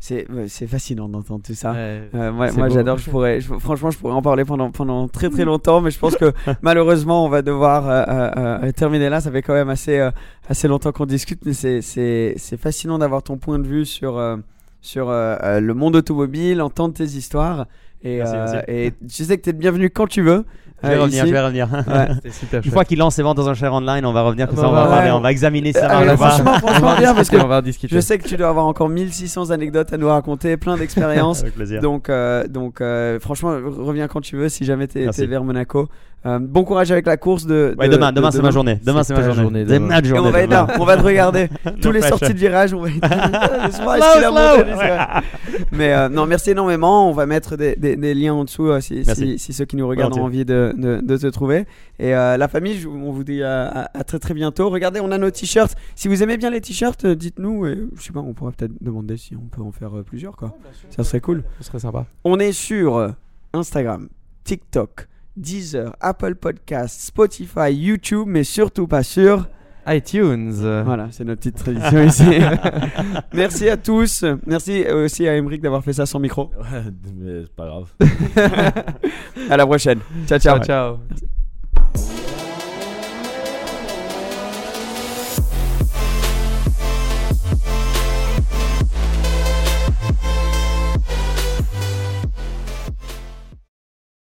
C'est fascinant d'entendre tout ça. Ouais. Euh, moi, j'adore. Je pourrais, je- franchement, je pourrais en parler pendant, pendant très très [LAUGHS] longtemps, mais je pense que [LAUGHS] malheureusement, on va devoir euh, euh, terminer là. Ça fait quand même assez, assez longtemps qu'on discute, mais c'est- fascinant d'avoir ton point de vue sur, sur le monde automobile, entendre tes histoires. Et, Merci, merci. et tu sais que tu es le bienvenu quand tu veux. Je vais euh, revenir, ici. je vais revenir. Ouais. [LAUGHS] Super Une fois qu'il lance ses ventes dans un share online, on va revenir, comme Ah ça on bah va ouais. parler, on va examiner ça. Ah, [LAUGHS] on va voir. franchement, franchement bien parce que on va discuter. je sais que tu dois avoir encore 1600 anecdotes à nous raconter, plein d'expériences. [LAUGHS] Avec plaisir. Donc, euh, donc euh, franchement, re- reviens quand tu veux si jamais tu Merci. es vers Monaco. Euh, bon courage avec la course de. Ouais, de- demain, de demain c'est ma journée. Demain C'est ma journée. demain. on va être là, on va te regarder. [LAUGHS] Tous les sorties de virage, on va être. [LAUGHS] Mais euh, non, merci énormément. On va mettre des, des- des liens en dessous euh, si, Merci. si, si ceux qui nous regardent ont envie de, de, de te trouver. Et euh, la famille, je- on vous dit à, à- à très très bientôt. Regardez, on a nos t-shirts. Si vous aimez bien les t-shirts, dites-nous. Et, je sais pas, on pourrait peut-être demander si on peut en faire plusieurs. quoi. Ça serait cool. Ce serait sympa. On est sur Instagram, TikTok, Deezer, Apple Podcasts, Spotify, YouTube, mais surtout pas sur. iTunes. Voilà, c'est notre petite tradition ici. [LAUGHS] Merci à tous. Merci aussi à Emeric d'avoir fait ça sans micro. Ouais, mais c'est pas grave. [LAUGHS] À la prochaine. Ciao, ciao. ciao. ciao.